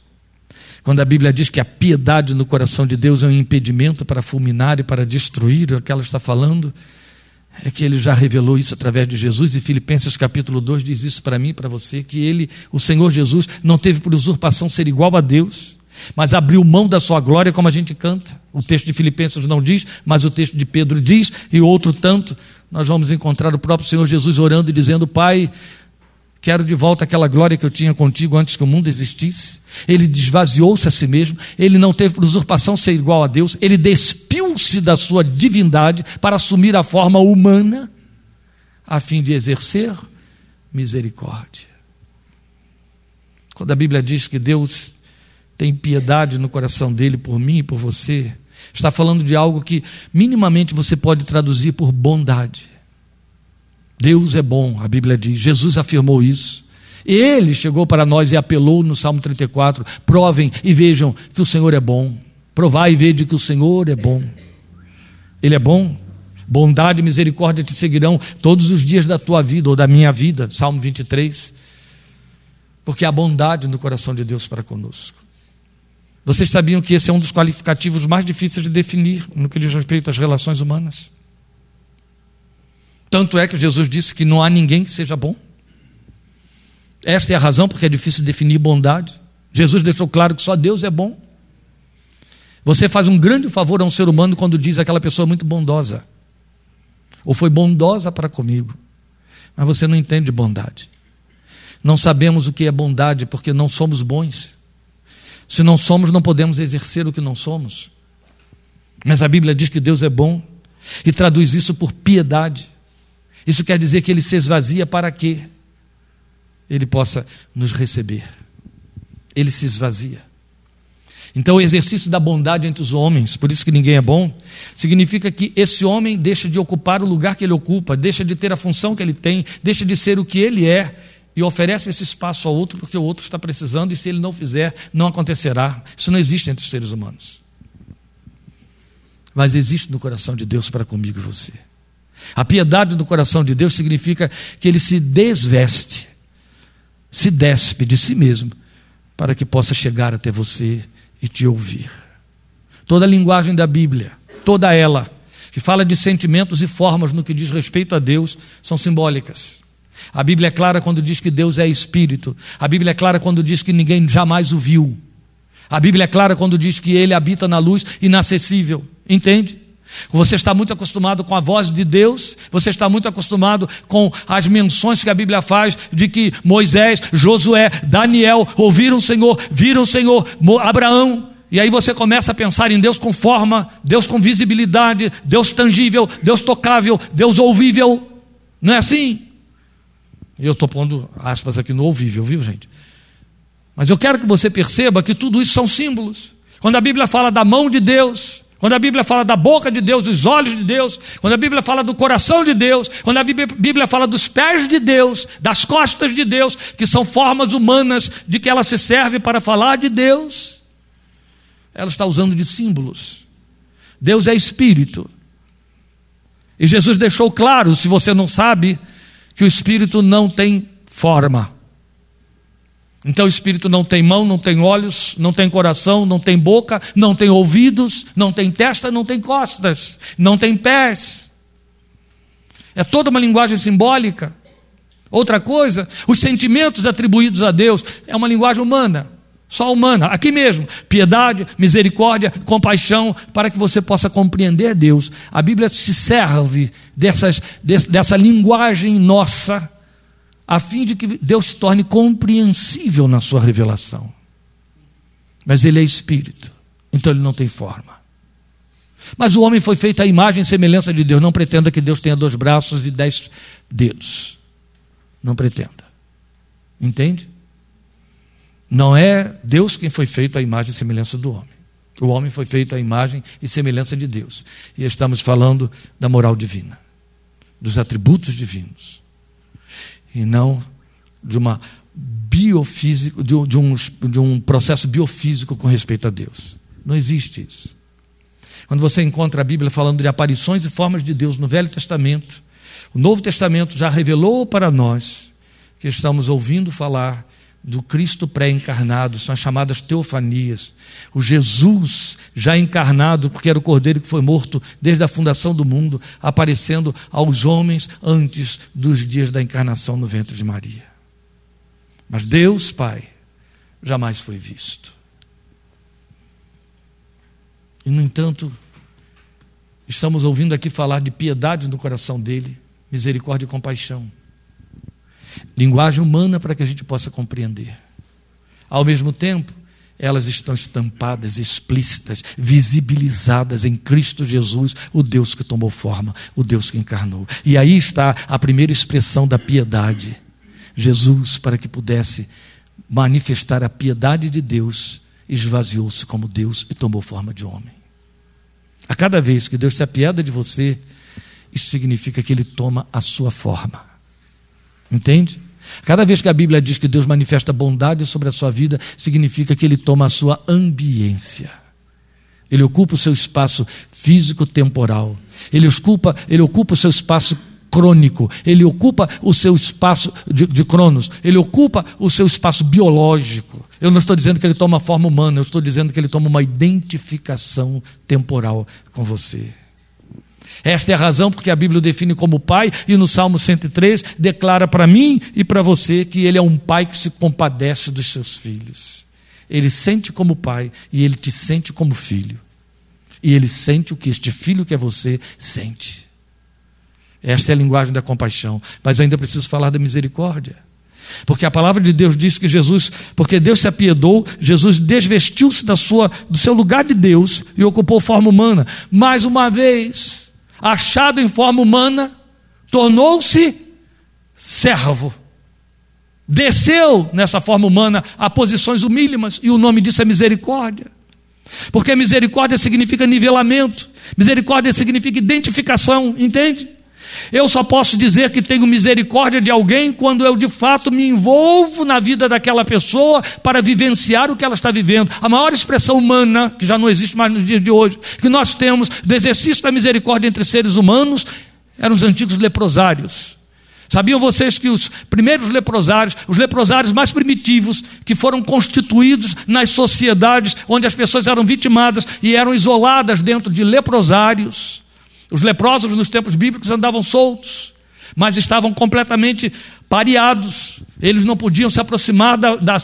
Quando a Bíblia diz que a piedade no coração de Deus é um impedimento para fulminar e para destruir, o que ela está falando é que ele já revelou isso através de Jesus, e Filipenses capítulo 2 diz isso para mim para você, que ele, o Senhor Jesus, não teve por usurpação ser igual a Deus, mas abriu mão da sua glória, como a gente canta. O texto de Filipenses não diz, mas o texto de Pedro diz, e outro tanto. Nós vamos encontrar o próprio Senhor Jesus orando e dizendo: Pai, quero de volta aquela glória que eu tinha contigo antes que o mundo existisse. Ele desvaziou-se a si mesmo, ele não teve por usurpação ser igual a Deus, ele despiu-se da sua divindade para assumir a forma humana, a fim de exercer misericórdia. Quando a Bíblia diz que Deus tem piedade no coração dele por mim e por você. Está falando de algo que minimamente você pode traduzir por bondade. Deus é bom, a Bíblia diz. Jesus afirmou isso. Ele chegou para nós e apelou no Salmo 34: provem e vejam que o Senhor é bom. Provai e vede que o Senhor é bom. Ele é bom. Bondade e misericórdia te seguirão todos os dias da tua vida ou da minha vida. Salmo 23. Porque há bondade no coração de Deus para conosco. Vocês sabiam que esse é um dos qualificativos mais difíceis de definir no que diz respeito às relações humanas? Tanto é que Jesus disse que não há ninguém que seja bom. Esta é a razão porque é difícil definir bondade. Jesus deixou claro que só Deus é bom. Você faz um grande favor a um ser humano quando diz aquela pessoa é muito bondosa. Ou foi bondosa para comigo. Mas você não entende bondade. Não sabemos o que é bondade porque não somos bons. Se não somos, não podemos exercer o que não somos. Mas a Bíblia diz que Deus é bom e traduz isso por piedade. Isso quer dizer que ele se esvazia para que ele possa nos receber. Ele se esvazia. Então, o exercício da bondade entre os homens, por isso que ninguém é bom, significa que esse homem deixa de ocupar o lugar que ele ocupa, deixa de ter a função que ele tem, deixa de ser o que ele é e oferece esse espaço ao outro porque o outro está precisando e se ele não fizer, não acontecerá. Isso não existe entre os seres humanos. Mas existe no coração de Deus para comigo e você. A piedade do coração de Deus significa que ele se desveste, se despe de si mesmo, para que possa chegar até você e te ouvir. Toda a linguagem da Bíblia, toda ela, que fala de sentimentos e formas no que diz respeito a Deus, são simbólicas. A Bíblia é clara quando diz que Deus é espírito. A Bíblia é clara quando diz que ninguém jamais o viu. A Bíblia é clara quando diz que ele habita na luz inacessível. Entende? Você está muito acostumado com a voz de Deus, você está muito acostumado com as menções que a Bíblia faz de que Moisés, Josué, Daniel ouviram o Senhor, viram o Senhor, Abraão. E aí você começa a pensar em Deus com forma, Deus com visibilidade, Deus tangível, Deus tocável, Deus ouvível. Não é assim? Eu estou pondo aspas aqui no ouvível, viu, gente? Mas eu quero que você perceba que tudo isso são símbolos. Quando a Bíblia fala da mão de Deus, quando a Bíblia fala da boca de Deus, dos olhos de Deus, quando a Bíblia fala do coração de Deus, quando a Bíblia fala dos pés de Deus, das costas de Deus, que são formas humanas de que ela se serve para falar de Deus, ela está usando de símbolos. Deus é espírito. E Jesus deixou claro, se você não sabe, que o espírito não tem forma. Então o espírito não tem mão, não tem olhos, não tem coração, não tem boca, não tem ouvidos, não tem testa, não tem costas, não tem pés. É toda uma linguagem simbólica. Outra coisa, os sentimentos atribuídos a Deus é uma linguagem humana, só humana, aqui mesmo. Piedade, misericórdia, compaixão, para que você possa compreender Deus. A Bíblia se serve dessas, dessa linguagem nossa, a fim de que Deus se torne compreensível na sua revelação. Mas Ele é espírito, então Ele não tem forma. Mas o homem foi feito à imagem e semelhança de Deus. Não pretenda que Deus tenha dois braços e dez dedos. Não pretenda. Entende? Não é Deus quem foi feito à imagem e semelhança do homem. O homem foi feito à imagem e semelhança de Deus. E estamos falando da moral divina dos atributos divinos e não de uma biofísico, de, de, um, de um processo biofísico com respeito a Deus. Não existe isso. Quando você encontra a Bíblia falando de aparições e formas de Deus no Velho Testamento, o Novo Testamento já revelou para nós que estamos ouvindo falar do Cristo pré-encarnado, são as chamadas teofanias. O Jesus já encarnado, porque era o cordeiro que foi morto desde a fundação do mundo, aparecendo aos homens antes dos dias da encarnação no ventre de Maria. Mas Deus, Pai, jamais foi visto. E, no entanto, estamos ouvindo aqui falar de piedade no coração dele, misericórdia e compaixão linguagem humana para que a gente possa compreender. Ao mesmo tempo, elas estão estampadas, explícitas, visibilizadas em Cristo Jesus, o Deus que tomou forma, o Deus que encarnou. E aí está a primeira expressão da piedade. Jesus, para que pudesse manifestar a piedade de Deus, esvaziou-se como Deus e tomou forma de homem. A cada vez que Deus se apieda de você, isso significa que Ele toma a sua forma. Entende? Cada vez que a Bíblia diz que Deus manifesta bondade sobre a sua vida, significa que Ele toma a sua ambiência. Ele ocupa o seu espaço físico-temporal. Ele ocupa, ele ocupa o seu espaço crônico. Ele ocupa o seu espaço de, de cronos. Ele ocupa o seu espaço biológico. Eu não estou dizendo que ele toma forma humana, eu estou dizendo que ele toma uma identificação temporal com você. Esta é a razão porque a Bíblia o define como pai, e no Salmo 103 declara para mim e para você que ele é um pai que se compadece dos seus filhos. Ele sente como pai e ele te sente como filho. E ele sente o que este filho que é você sente. Esta é a linguagem da compaixão. Mas ainda preciso falar da misericórdia. Porque a palavra de Deus diz que Jesus, porque Deus se apiedou, Jesus desvestiu-se da sua, do seu lugar de Deus e ocupou forma humana. Mais uma vez, achado em forma humana, tornou-se servo. Desceu nessa forma humana a posições humílimas, e o nome disso é misericórdia. Porque misericórdia significa nivelamento, misericórdia significa identificação, entende? Eu só posso dizer que tenho misericórdia de alguém quando eu de fato me envolvo na vida daquela pessoa para vivenciar o que ela está vivendo. A maior expressão humana, que já não existe mais nos dias de hoje, que nós temos do exercício da misericórdia entre seres humanos, eram os antigos leprosários. Sabiam vocês que os primeiros leprosários, os leprosários mais primitivos, que foram constituídos nas sociedades onde as pessoas eram vitimadas e eram isoladas dentro de leprosários, os leprosos nos tempos bíblicos andavam soltos, mas estavam completamente pareados. Eles não podiam se aproximar da, da,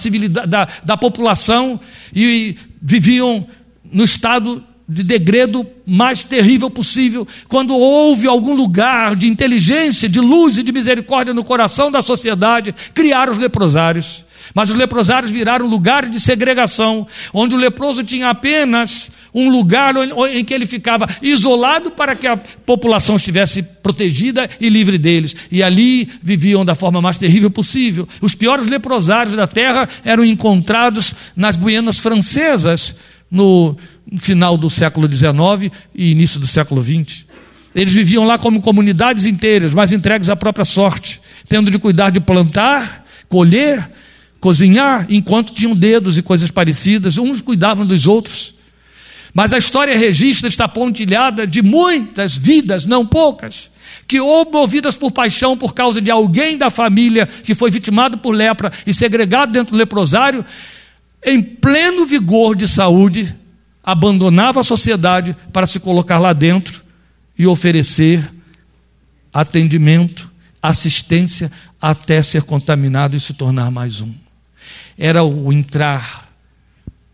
da, da população e viviam no estado de degredo mais terrível possível. Quando houve algum lugar de inteligência, de luz e de misericórdia no coração da sociedade, criaram os leprosários. Mas os leprosários viraram lugar de segregação, onde o leproso tinha apenas um lugar em que ele ficava isolado para que a população estivesse protegida e livre deles. E ali viviam da forma mais terrível possível. Os piores leprosários da terra eram encontrados nas Guianas francesas no final do século XIX e início do século XX. Eles viviam lá como comunidades inteiras, mas entregues à própria sorte, tendo de cuidar de plantar, colher, cozinhar, enquanto tinham dedos e coisas parecidas, uns cuidavam dos outros. Mas a história registra está pontilhada de muitas vidas, não poucas, que ou movidas por paixão por causa de alguém da família que foi vitimado por lepra e segregado dentro do leprosário, em pleno vigor de saúde, abandonava a sociedade para se colocar lá dentro e oferecer atendimento, assistência, até ser contaminado e se tornar mais um era o entrar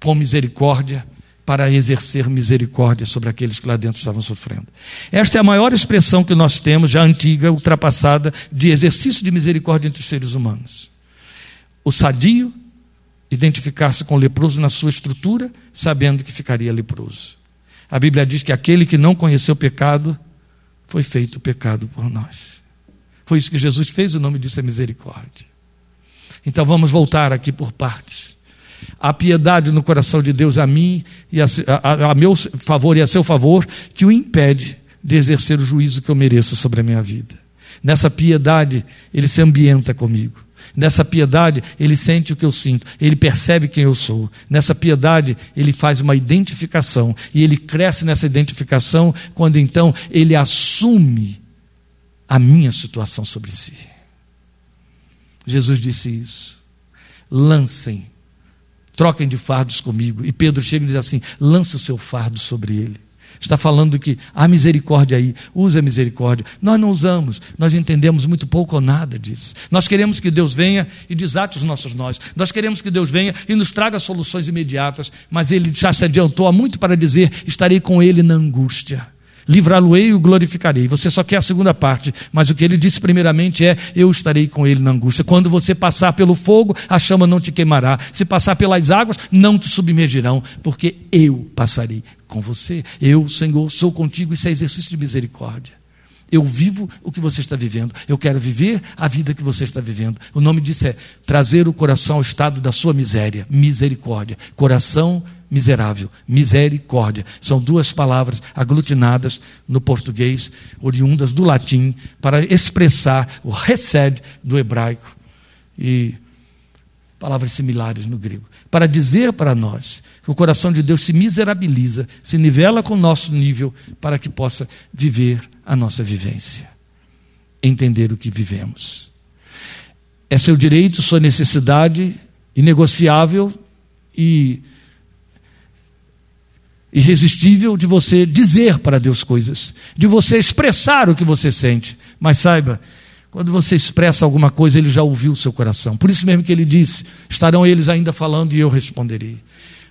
com misericórdia para exercer misericórdia sobre aqueles que lá dentro estavam sofrendo. Esta é a maior expressão que nós temos, já antiga, ultrapassada, de exercício de misericórdia entre os seres humanos. O sadio identificar-se com o leproso na sua estrutura, sabendo que ficaria leproso. A Bíblia diz que aquele que não conheceu pecado foi feito pecado por nós. Foi isso que Jesus fez, o nome disso é misericórdia. Então vamos voltar aqui por partes. A piedade no coração de Deus a mim e a, a, a meu favor e a seu favor que o impede de exercer o juízo que eu mereço sobre a minha vida. Nessa piedade, ele se ambienta comigo. Nessa piedade, ele sente o que eu sinto, ele percebe quem eu sou. Nessa piedade, ele faz uma identificação e ele cresce nessa identificação quando então ele assume a minha situação sobre si. Jesus disse isso. Lancem, troquem de fardos comigo. E Pedro chega e diz assim: lance o seu fardo sobre ele. Está falando que há misericórdia aí, use a misericórdia. Nós não usamos, nós entendemos muito pouco ou nada disso. Nós queremos que Deus venha e desate os nossos nós. Nós queremos que Deus venha e nos traga soluções imediatas, mas Ele já se adiantou há muito para dizer: estarei com Ele na angústia livrá-lo-ei e o glorificarei. Você só quer a segunda parte, mas o que ele disse primeiramente é: Eu estarei com ele na angústia. Quando você passar pelo fogo, a chama não te queimará. Se passar pelas águas, não te submergirão, porque eu passarei com você. Eu, Senhor, sou contigo. Isso é exercício de misericórdia. Eu vivo o que você está vivendo. Eu quero viver a vida que você está vivendo. O nome disso é trazer o coração ao estado da sua miséria. Misericórdia. Coração miserável, misericórdia. São duas palavras aglutinadas no português, oriundas do latim, para expressar o recebe do hebraico e palavras similares no grego. Para dizer para nós que o coração de Deus se miserabiliza, se nivela com o nosso nível para que possa viver a nossa vivência, entender o que vivemos. É seu direito, sua necessidade inegociável e irresistível de você dizer para Deus coisas, de você expressar o que você sente. Mas saiba, quando você expressa alguma coisa, ele já ouviu o seu coração. Por isso mesmo que ele disse: estarão eles ainda falando e eu responderei.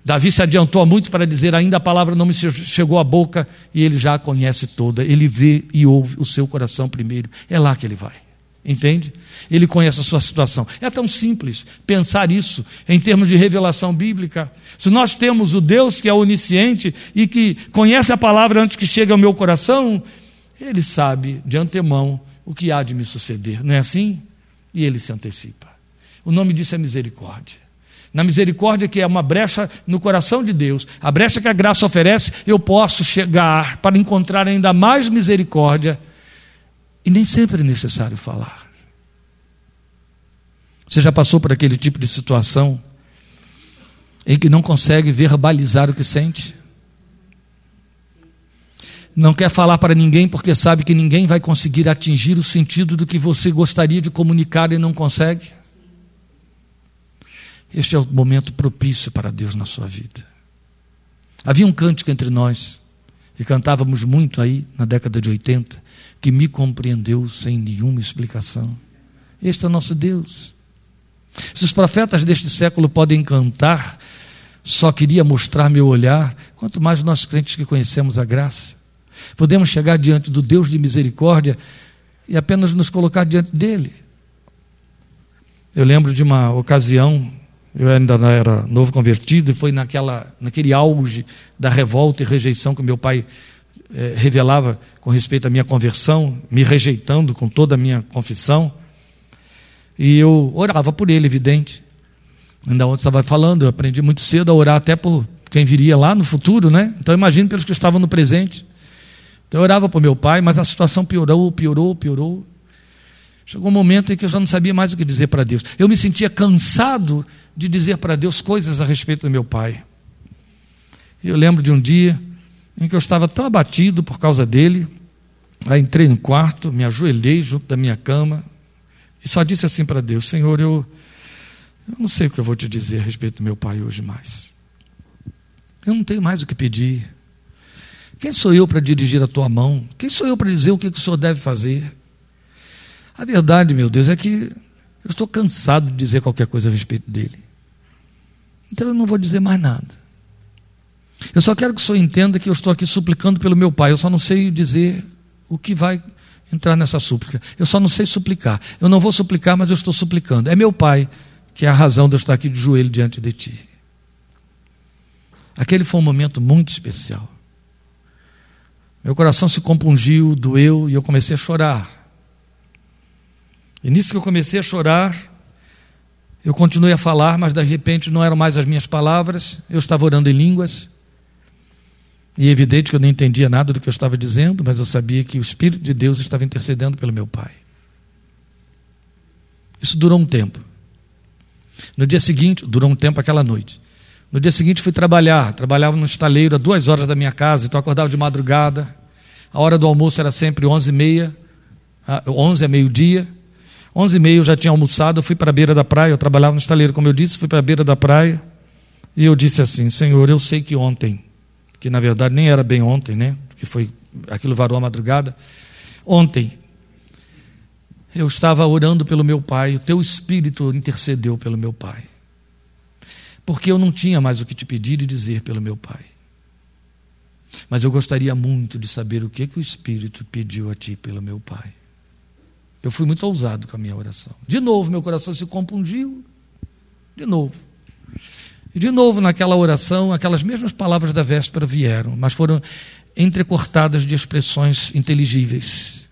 Davi se adiantou muito para dizer: ainda a palavra não me chegou à boca, e ele já a conhece toda. Ele vê e ouve o seu coração primeiro. É lá que ele vai. Entende? Ele conhece a sua situação. É tão simples pensar isso em termos de revelação bíblica. Se nós temos o Deus que é onisciente e que conhece a palavra antes que chegue ao meu coração, ele sabe de antemão o que há de me suceder. Não é assim? E ele se antecipa. O nome disso é misericórdia. Na misericórdia, que é uma brecha no coração de Deus, a brecha que a graça oferece, eu posso chegar para encontrar ainda mais misericórdia, e nem sempre é necessário falar. Você já passou por aquele tipo de situação em que não consegue verbalizar o que sente? Não quer falar para ninguém porque sabe que ninguém vai conseguir atingir o sentido do que você gostaria de comunicar e não consegue? Este é o momento propício para Deus na sua vida. Havia um cântico entre nós, e cantávamos muito aí na década de 80, que me compreendeu sem nenhuma explicação. Este é o nosso Deus. Se os profetas deste século podem cantar, só queria mostrar meu olhar, quanto mais nós crentes que conhecemos a graça. Podemos chegar diante do Deus de misericórdia e apenas nos colocar diante dele. Eu lembro de uma ocasião eu ainda não era novo convertido, e foi naquela, naquele auge da revolta e rejeição que meu pai eh, revelava com respeito à minha conversão, me rejeitando com toda a minha confissão. E eu orava por ele, evidente. Ainda ontem estava falando, eu aprendi muito cedo a orar até por quem viria lá no futuro, né? Então imagine pelos que estavam no presente. Então eu orava por meu pai, mas a situação piorou, piorou, piorou. Chegou um momento em que eu já não sabia mais o que dizer para Deus. Eu me sentia cansado de dizer para Deus coisas a respeito do meu pai. Eu lembro de um dia em que eu estava tão abatido por causa dele. Aí entrei no quarto, me ajoelhei junto da minha cama e só disse assim para Deus: Senhor, eu, eu não sei o que eu vou te dizer a respeito do meu pai hoje mais. Eu não tenho mais o que pedir. Quem sou eu para dirigir a tua mão? Quem sou eu para dizer o que o Senhor deve fazer? A verdade, meu Deus, é que eu estou cansado de dizer qualquer coisa a respeito dele. Então eu não vou dizer mais nada. Eu só quero que o senhor entenda que eu estou aqui suplicando pelo meu pai. Eu só não sei dizer o que vai entrar nessa súplica. Eu só não sei suplicar. Eu não vou suplicar, mas eu estou suplicando. É meu pai que é a razão de eu estar aqui de joelho diante de ti. Aquele foi um momento muito especial. Meu coração se compungiu, doeu e eu comecei a chorar. E nisso que eu comecei a chorar, eu continuei a falar, mas de repente não eram mais as minhas palavras, eu estava orando em línguas. E é evidente que eu não entendia nada do que eu estava dizendo, mas eu sabia que o Espírito de Deus estava intercedendo pelo meu pai. Isso durou um tempo. No dia seguinte, durou um tempo aquela noite. No dia seguinte fui trabalhar, trabalhava no estaleiro a duas horas da minha casa, então acordava de madrugada. A hora do almoço era sempre onze e meia, onze a meio-dia. Onze e meia eu já tinha almoçado, eu fui para a beira da praia, eu trabalhava no estaleiro, como eu disse, fui para a beira da praia, e eu disse assim, Senhor, eu sei que ontem, que na verdade nem era bem ontem, né, que foi, aquilo varou a madrugada, ontem, eu estava orando pelo meu pai, o teu espírito intercedeu pelo meu pai, porque eu não tinha mais o que te pedir e dizer pelo meu pai. Mas eu gostaria muito de saber o que, que o Espírito pediu a ti pelo meu pai. Eu fui muito ousado com a minha oração. De novo, meu coração se compungiu. De novo. E de novo, naquela oração, aquelas mesmas palavras da véspera vieram, mas foram entrecortadas de expressões inteligíveis.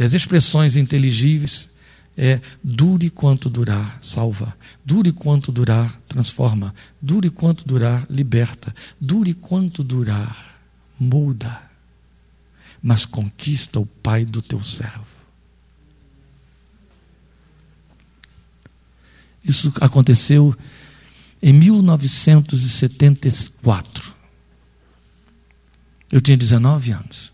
E as expressões inteligíveis é dure quanto durar, salva. Dure quanto durar, transforma. Dure quanto durar, liberta. Dure quanto durar, muda. Mas conquista o Pai do teu servo. Isso aconteceu em 1974. Eu tinha 19 anos.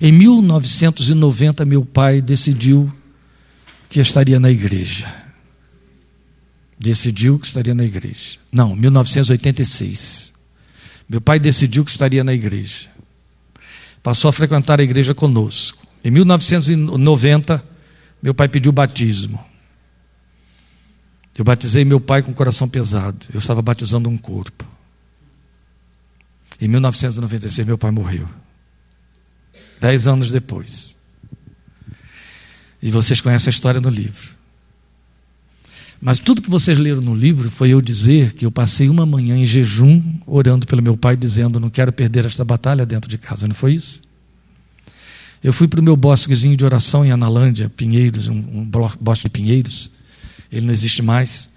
Em 1990, meu pai decidiu que estaria na igreja. Decidiu que estaria na igreja. Não, 1986. Meu pai decidiu que estaria na igreja. Passou a frequentar a igreja conosco. Em 1990, meu pai pediu batismo. Eu batizei meu pai com o coração pesado. Eu estava batizando um corpo. Em 1996, meu pai morreu. Dez anos depois. E vocês conhecem a história no livro. Mas tudo que vocês leram no livro foi eu dizer que eu passei uma manhã em jejum, orando pelo meu pai, dizendo: Não quero perder esta batalha dentro de casa. Não foi isso? Eu fui para o meu bosquezinho de oração em Analândia, Pinheiros, um, um bosque de Pinheiros. Ele não existe mais.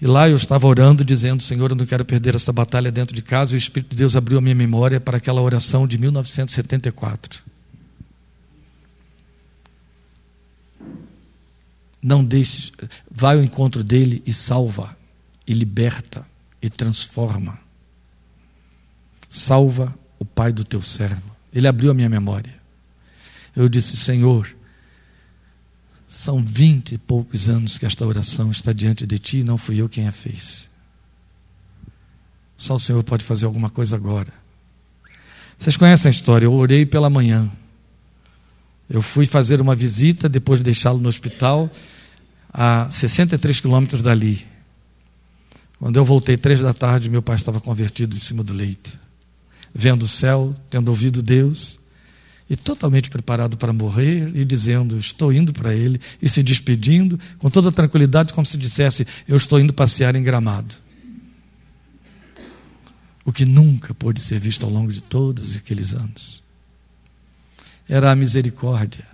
E lá eu estava orando, dizendo: Senhor, eu não quero perder essa batalha dentro de casa. E o Espírito de Deus abriu a minha memória para aquela oração de 1974. Não deixe, vai ao encontro dele e salva, e liberta, e transforma. Salva o pai do teu servo. Ele abriu a minha memória. Eu disse: Senhor, são vinte e poucos anos que esta oração está diante de ti, e não fui eu quem a fez. Só o Senhor pode fazer alguma coisa agora. Vocês conhecem a história? Eu orei pela manhã. Eu fui fazer uma visita depois de deixá-lo no hospital, a 63 quilômetros dali. Quando eu voltei três da tarde, meu pai estava convertido em cima do leito, vendo o céu, tendo ouvido Deus, e totalmente preparado para morrer e dizendo: Estou indo para Ele, e se despedindo com toda tranquilidade, como se dissesse: Eu estou indo passear em gramado. O que nunca pôde ser visto ao longo de todos aqueles anos era a misericórdia.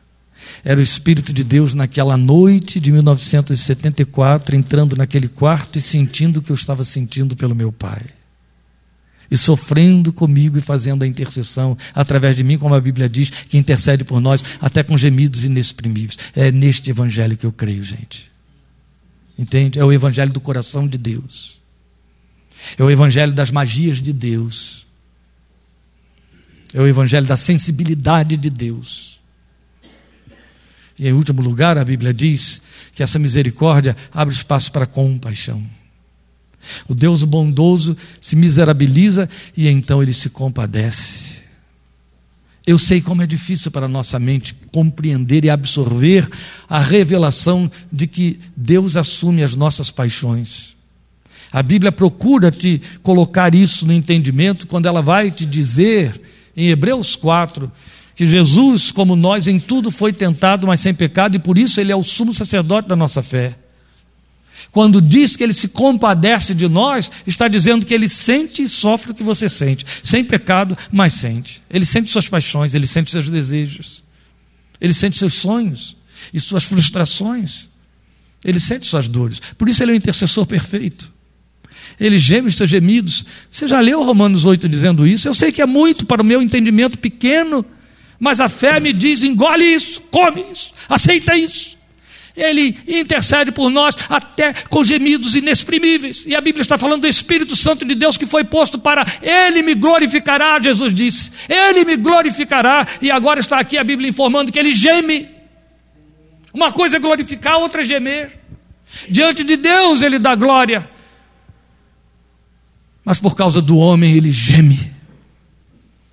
Era o Espírito de Deus naquela noite de 1974, entrando naquele quarto e sentindo o que eu estava sentindo pelo meu pai e sofrendo comigo e fazendo a intercessão através de mim, como a Bíblia diz, que intercede por nós até com gemidos inexprimíveis. É neste evangelho que eu creio, gente. Entende? É o evangelho do coração de Deus. É o evangelho das magias de Deus. É o evangelho da sensibilidade de Deus. E em último lugar, a Bíblia diz que essa misericórdia abre espaço para compaixão. O Deus bondoso se miserabiliza e então ele se compadece. Eu sei como é difícil para a nossa mente compreender e absorver a revelação de que Deus assume as nossas paixões. A Bíblia procura te colocar isso no entendimento quando ela vai te dizer, em Hebreus 4, que Jesus, como nós, em tudo foi tentado, mas sem pecado, e por isso ele é o sumo sacerdote da nossa fé. Quando diz que ele se compadece de nós, está dizendo que ele sente e sofre o que você sente. Sem pecado, mas sente. Ele sente suas paixões, ele sente seus desejos. Ele sente seus sonhos e suas frustrações. Ele sente suas dores. Por isso ele é o intercessor perfeito. Ele geme os seus gemidos. Você já leu Romanos 8 dizendo isso? Eu sei que é muito para o meu entendimento pequeno, mas a fé me diz: engole isso, come isso, aceita isso. Ele intercede por nós até com gemidos inexprimíveis. E a Bíblia está falando do Espírito Santo de Deus que foi posto para Ele me glorificará, Jesus disse. Ele me glorificará. E agora está aqui a Bíblia informando que Ele geme. Uma coisa é glorificar, outra é gemer. Diante de Deus Ele dá glória. Mas por causa do homem Ele geme.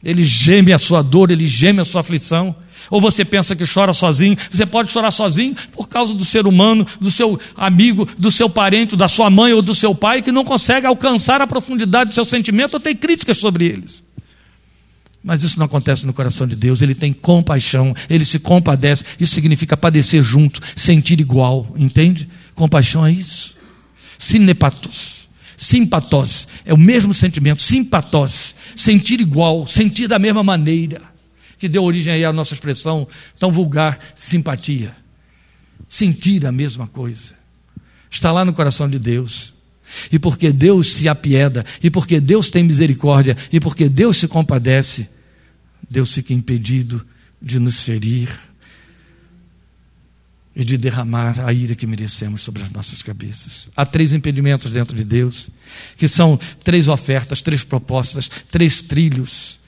Ele geme a sua dor, Ele geme a sua aflição. Ou você pensa que chora sozinho? Você pode chorar sozinho por causa do ser humano, do seu amigo, do seu parente, da sua mãe ou do seu pai, que não consegue alcançar a profundidade do seu sentimento ou tem críticas sobre eles. Mas isso não acontece no coração de Deus, ele tem compaixão, ele se compadece, isso significa padecer junto, sentir igual, entende? Compaixão é isso. Sinepatos, simpatose, é o mesmo sentimento, simpatose, sentir igual, sentir da mesma maneira que deu origem aí à nossa expressão tão vulgar, simpatia. Sentir a mesma coisa. Está lá no coração de Deus. E porque Deus se apieda, e porque Deus tem misericórdia, e porque Deus se compadece, Deus fica impedido de nos ferir e de derramar a ira que merecemos sobre as nossas cabeças. Há três impedimentos dentro de Deus, que são três ofertas, três propostas, três trilhos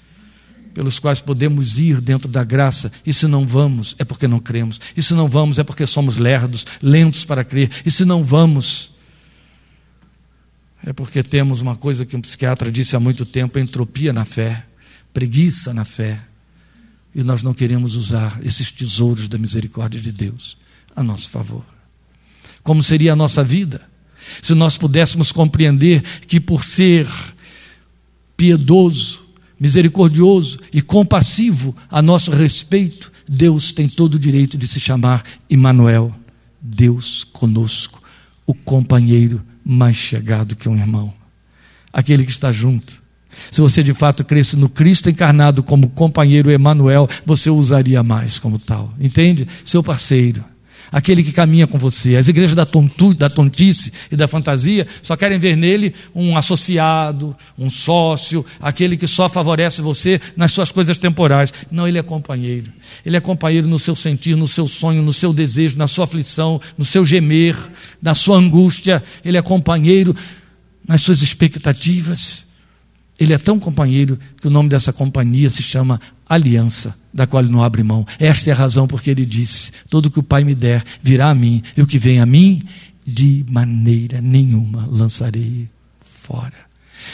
pelos quais podemos ir dentro da graça, e se não vamos, é porque não cremos, e se não vamos, é porque somos lerdos, lentos para crer, e se não vamos, é porque temos uma coisa que um psiquiatra disse há muito tempo: entropia na fé, preguiça na fé, e nós não queremos usar esses tesouros da misericórdia de Deus a nosso favor. como seria a nossa vida se nós pudéssemos compreender que, por ser piedoso, misericordioso e compassivo a nosso respeito, Deus tem todo o direito de se chamar Emmanuel, Deus conosco, o companheiro mais chegado que um irmão, aquele que está junto. Se você de fato cresce no Cristo encarnado como companheiro Emmanuel, você o usaria mais como tal. Entende? Seu parceiro aquele que caminha com você. As igrejas da, tontu, da tontice e da fantasia só querem ver nele um associado, um sócio, aquele que só favorece você nas suas coisas temporais. Não, ele é companheiro. Ele é companheiro no seu sentir, no seu sonho, no seu desejo, na sua aflição, no seu gemer, na sua angústia. Ele é companheiro nas suas expectativas. Ele é tão companheiro que o nome dessa companhia se chama aliança, da qual ele não abre mão. Esta é a razão porque ele disse: Todo que o Pai me der virá a mim, e o que vem a mim, de maneira nenhuma lançarei fora.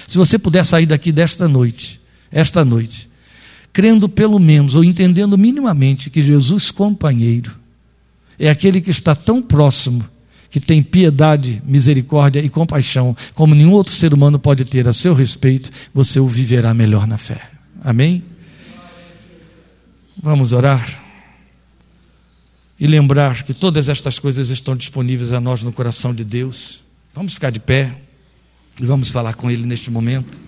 Se você puder sair daqui desta noite, esta noite, crendo pelo menos, ou entendendo minimamente que Jesus, companheiro, é aquele que está tão próximo que tem piedade, misericórdia e compaixão, como nenhum outro ser humano pode ter a seu respeito, você o viverá melhor na fé. Amém? Vamos orar e lembrar que todas estas coisas estão disponíveis a nós no coração de Deus. Vamos ficar de pé e vamos falar com Ele neste momento.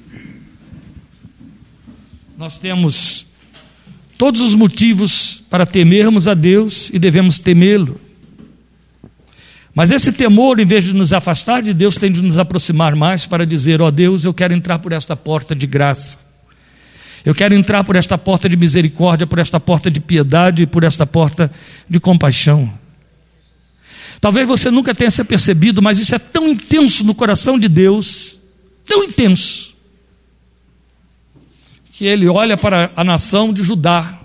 Nós temos todos os motivos para temermos a Deus e devemos temê-lo. Mas esse temor, em vez de nos afastar de Deus, tem de nos aproximar mais para dizer: Ó oh Deus, eu quero entrar por esta porta de graça. Eu quero entrar por esta porta de misericórdia, por esta porta de piedade, por esta porta de compaixão. Talvez você nunca tenha se percebido, mas isso é tão intenso no coração de Deus, tão intenso, que ele olha para a nação de Judá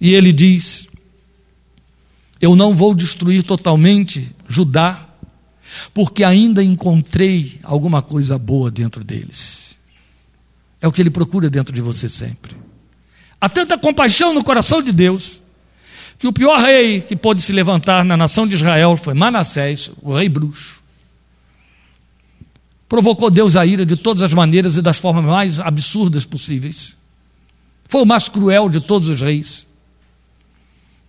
e ele diz: eu não vou destruir totalmente Judá, porque ainda encontrei alguma coisa boa dentro deles. É o que ele procura dentro de você sempre. Há tanta compaixão no coração de Deus, que o pior rei que pôde se levantar na nação de Israel foi Manassés, o rei bruxo. Provocou Deus a ira de todas as maneiras e das formas mais absurdas possíveis. Foi o mais cruel de todos os reis.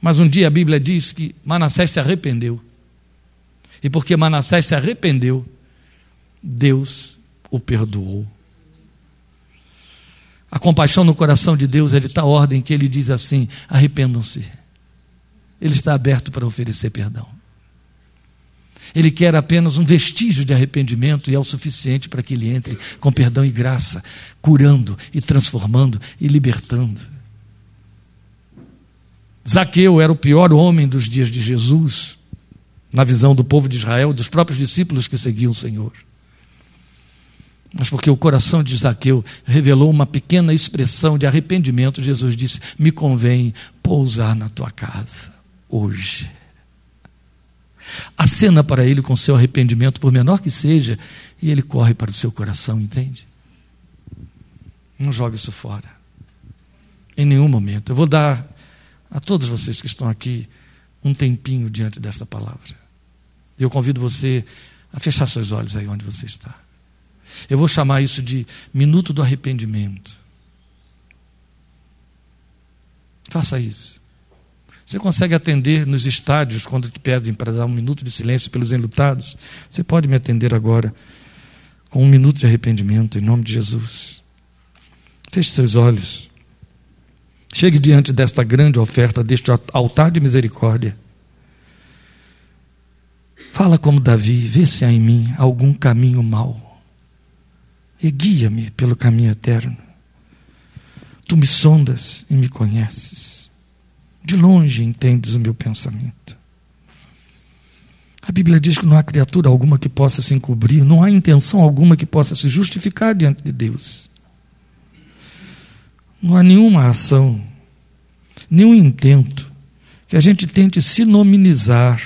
Mas um dia a Bíblia diz que Manassés se arrependeu. E porque Manassés se arrependeu, Deus o perdoou. A compaixão no coração de Deus é de tal ordem que ele diz assim: arrependam-se. Ele está aberto para oferecer perdão. Ele quer apenas um vestígio de arrependimento e é o suficiente para que ele entre com perdão e graça, curando e transformando e libertando. Zaqueu era o pior homem dos dias de Jesus, na visão do povo de Israel, dos próprios discípulos que seguiam o Senhor. Mas porque o coração de Zaqueu revelou uma pequena expressão de arrependimento, Jesus disse: Me convém pousar na tua casa hoje. Acena para ele com seu arrependimento, por menor que seja, e ele corre para o seu coração, entende? Não jogue isso fora. Em nenhum momento. Eu vou dar a todos vocês que estão aqui um tempinho diante desta palavra. Eu convido você a fechar seus olhos aí onde você está. Eu vou chamar isso de minuto do arrependimento. Faça isso. Você consegue atender nos estádios quando te pedem para dar um minuto de silêncio pelos enlutados? Você pode me atender agora com um minuto de arrependimento, em nome de Jesus. Feche seus olhos. Chegue diante desta grande oferta, deste altar de misericórdia. Fala como Davi, vê se há em mim algum caminho mau. E guia-me pelo caminho eterno. Tu me sondas e me conheces. De longe entendes o meu pensamento. A Bíblia diz que não há criatura alguma que possa se encobrir, não há intenção alguma que possa se justificar diante de Deus. Não há nenhuma ação, nenhum intento que a gente tente se nominizar,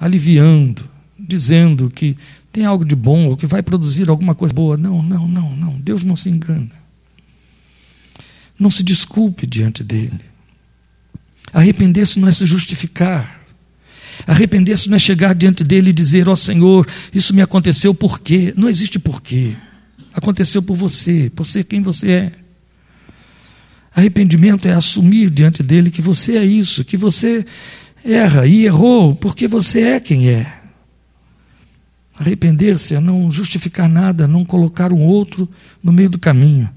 aliviando, dizendo que tem algo de bom ou que vai produzir alguma coisa boa. Não, não, não, não. Deus não se engana. Não se desculpe diante dele. Arrepender-se não é se justificar. Arrepender-se não é chegar diante dele e dizer: Ó oh, Senhor, isso me aconteceu por quê? Não existe porquê. Aconteceu por você, por ser quem você é. Arrependimento é assumir diante dele que você é isso, que você erra e errou porque você é quem é. Arrepender-se é não justificar nada, não colocar um outro no meio do caminho.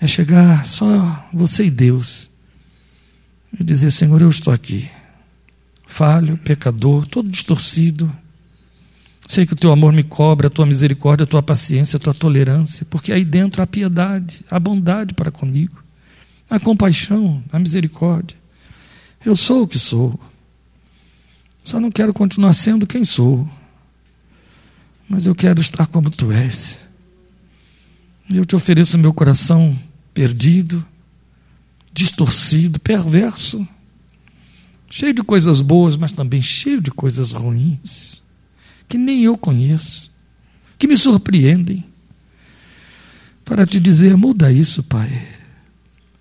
É chegar só você e Deus e dizer: Senhor, eu estou aqui, falho, pecador, todo distorcido. Sei que o teu amor me cobra, a tua misericórdia, a tua paciência, a tua tolerância, porque aí dentro há piedade, há bondade para comigo, a compaixão, a misericórdia. Eu sou o que sou. Só não quero continuar sendo quem sou. Mas eu quero estar como tu és. Eu te ofereço meu coração perdido, distorcido, perverso, cheio de coisas boas, mas também cheio de coisas ruins, que nem eu conheço, que me surpreendem. Para te dizer, muda isso, Pai.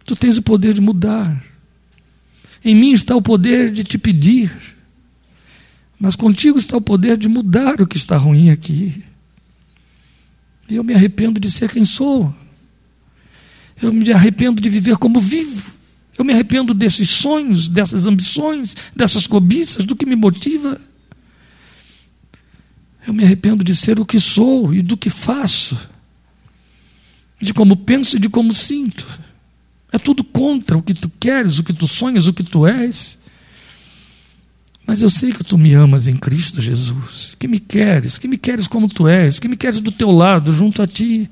Tu tens o poder de mudar. Em mim está o poder de te pedir, mas contigo está o poder de mudar o que está ruim aqui. E eu me arrependo de ser quem sou. Eu me arrependo de viver como vivo. Eu me arrependo desses sonhos, dessas ambições, dessas cobiças, do que me motiva. Eu me arrependo de ser o que sou e do que faço, de como penso e de como sinto. É tudo contra o que tu queres, o que tu sonhas, o que tu és. Mas eu sei que tu me amas em Cristo Jesus, que me queres, que me queres como tu és, que me queres do teu lado, junto a ti.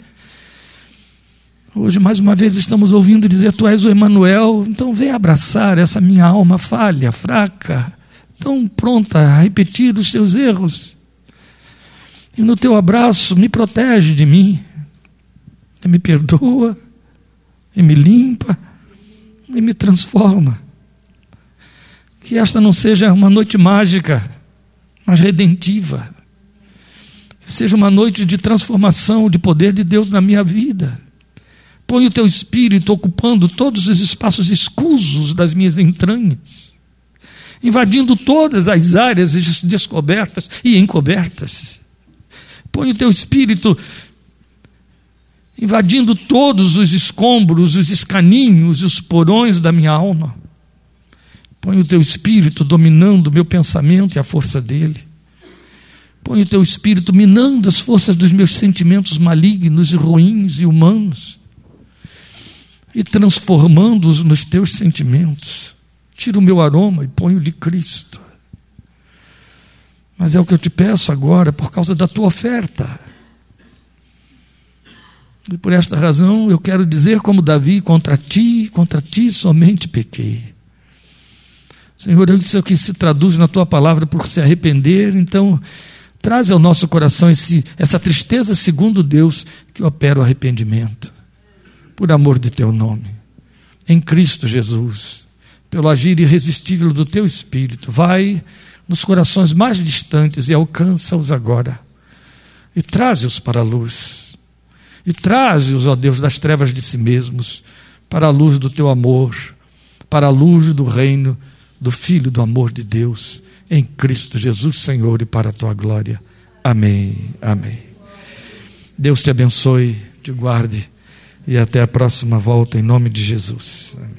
Hoje, mais uma vez, estamos ouvindo dizer: Tu és o Emanuel, então vem abraçar essa minha alma falha, fraca, tão pronta a repetir os seus erros. E no teu abraço, me protege de mim, e me perdoa, e me limpa e me transforma. Que esta não seja uma noite mágica, mas redentiva. Que seja uma noite de transformação, de poder de Deus na minha vida. Põe o teu espírito ocupando todos os espaços escusos das minhas entranhas, invadindo todas as áreas descobertas e encobertas. Põe o teu espírito invadindo todos os escombros, os escaninhos, os porões da minha alma. Põe o teu espírito dominando o meu pensamento e a força dele. Põe o teu espírito minando as forças dos meus sentimentos malignos e ruins e humanos. E transformando-os nos teus sentimentos. Tira o meu aroma e de Cristo. Mas é o que eu te peço agora por causa da tua oferta. E por esta razão eu quero dizer, como Davi, contra ti, contra ti somente pequei. Senhor, isso é o que se traduz na tua palavra por se arrepender, então traz ao nosso coração esse, essa tristeza segundo Deus que opera o arrependimento, por amor de teu nome, em Cristo Jesus, pelo agir irresistível do teu Espírito. Vai nos corações mais distantes e alcança-os agora, e traze-os para a luz. E traze-os, ó Deus, das trevas de si mesmos para a luz do teu amor, para a luz do reino do Filho do amor de Deus, em Cristo Jesus, Senhor, e para a tua glória. Amém. Amém. Deus te abençoe, te guarde e até a próxima volta, em nome de Jesus. Amém.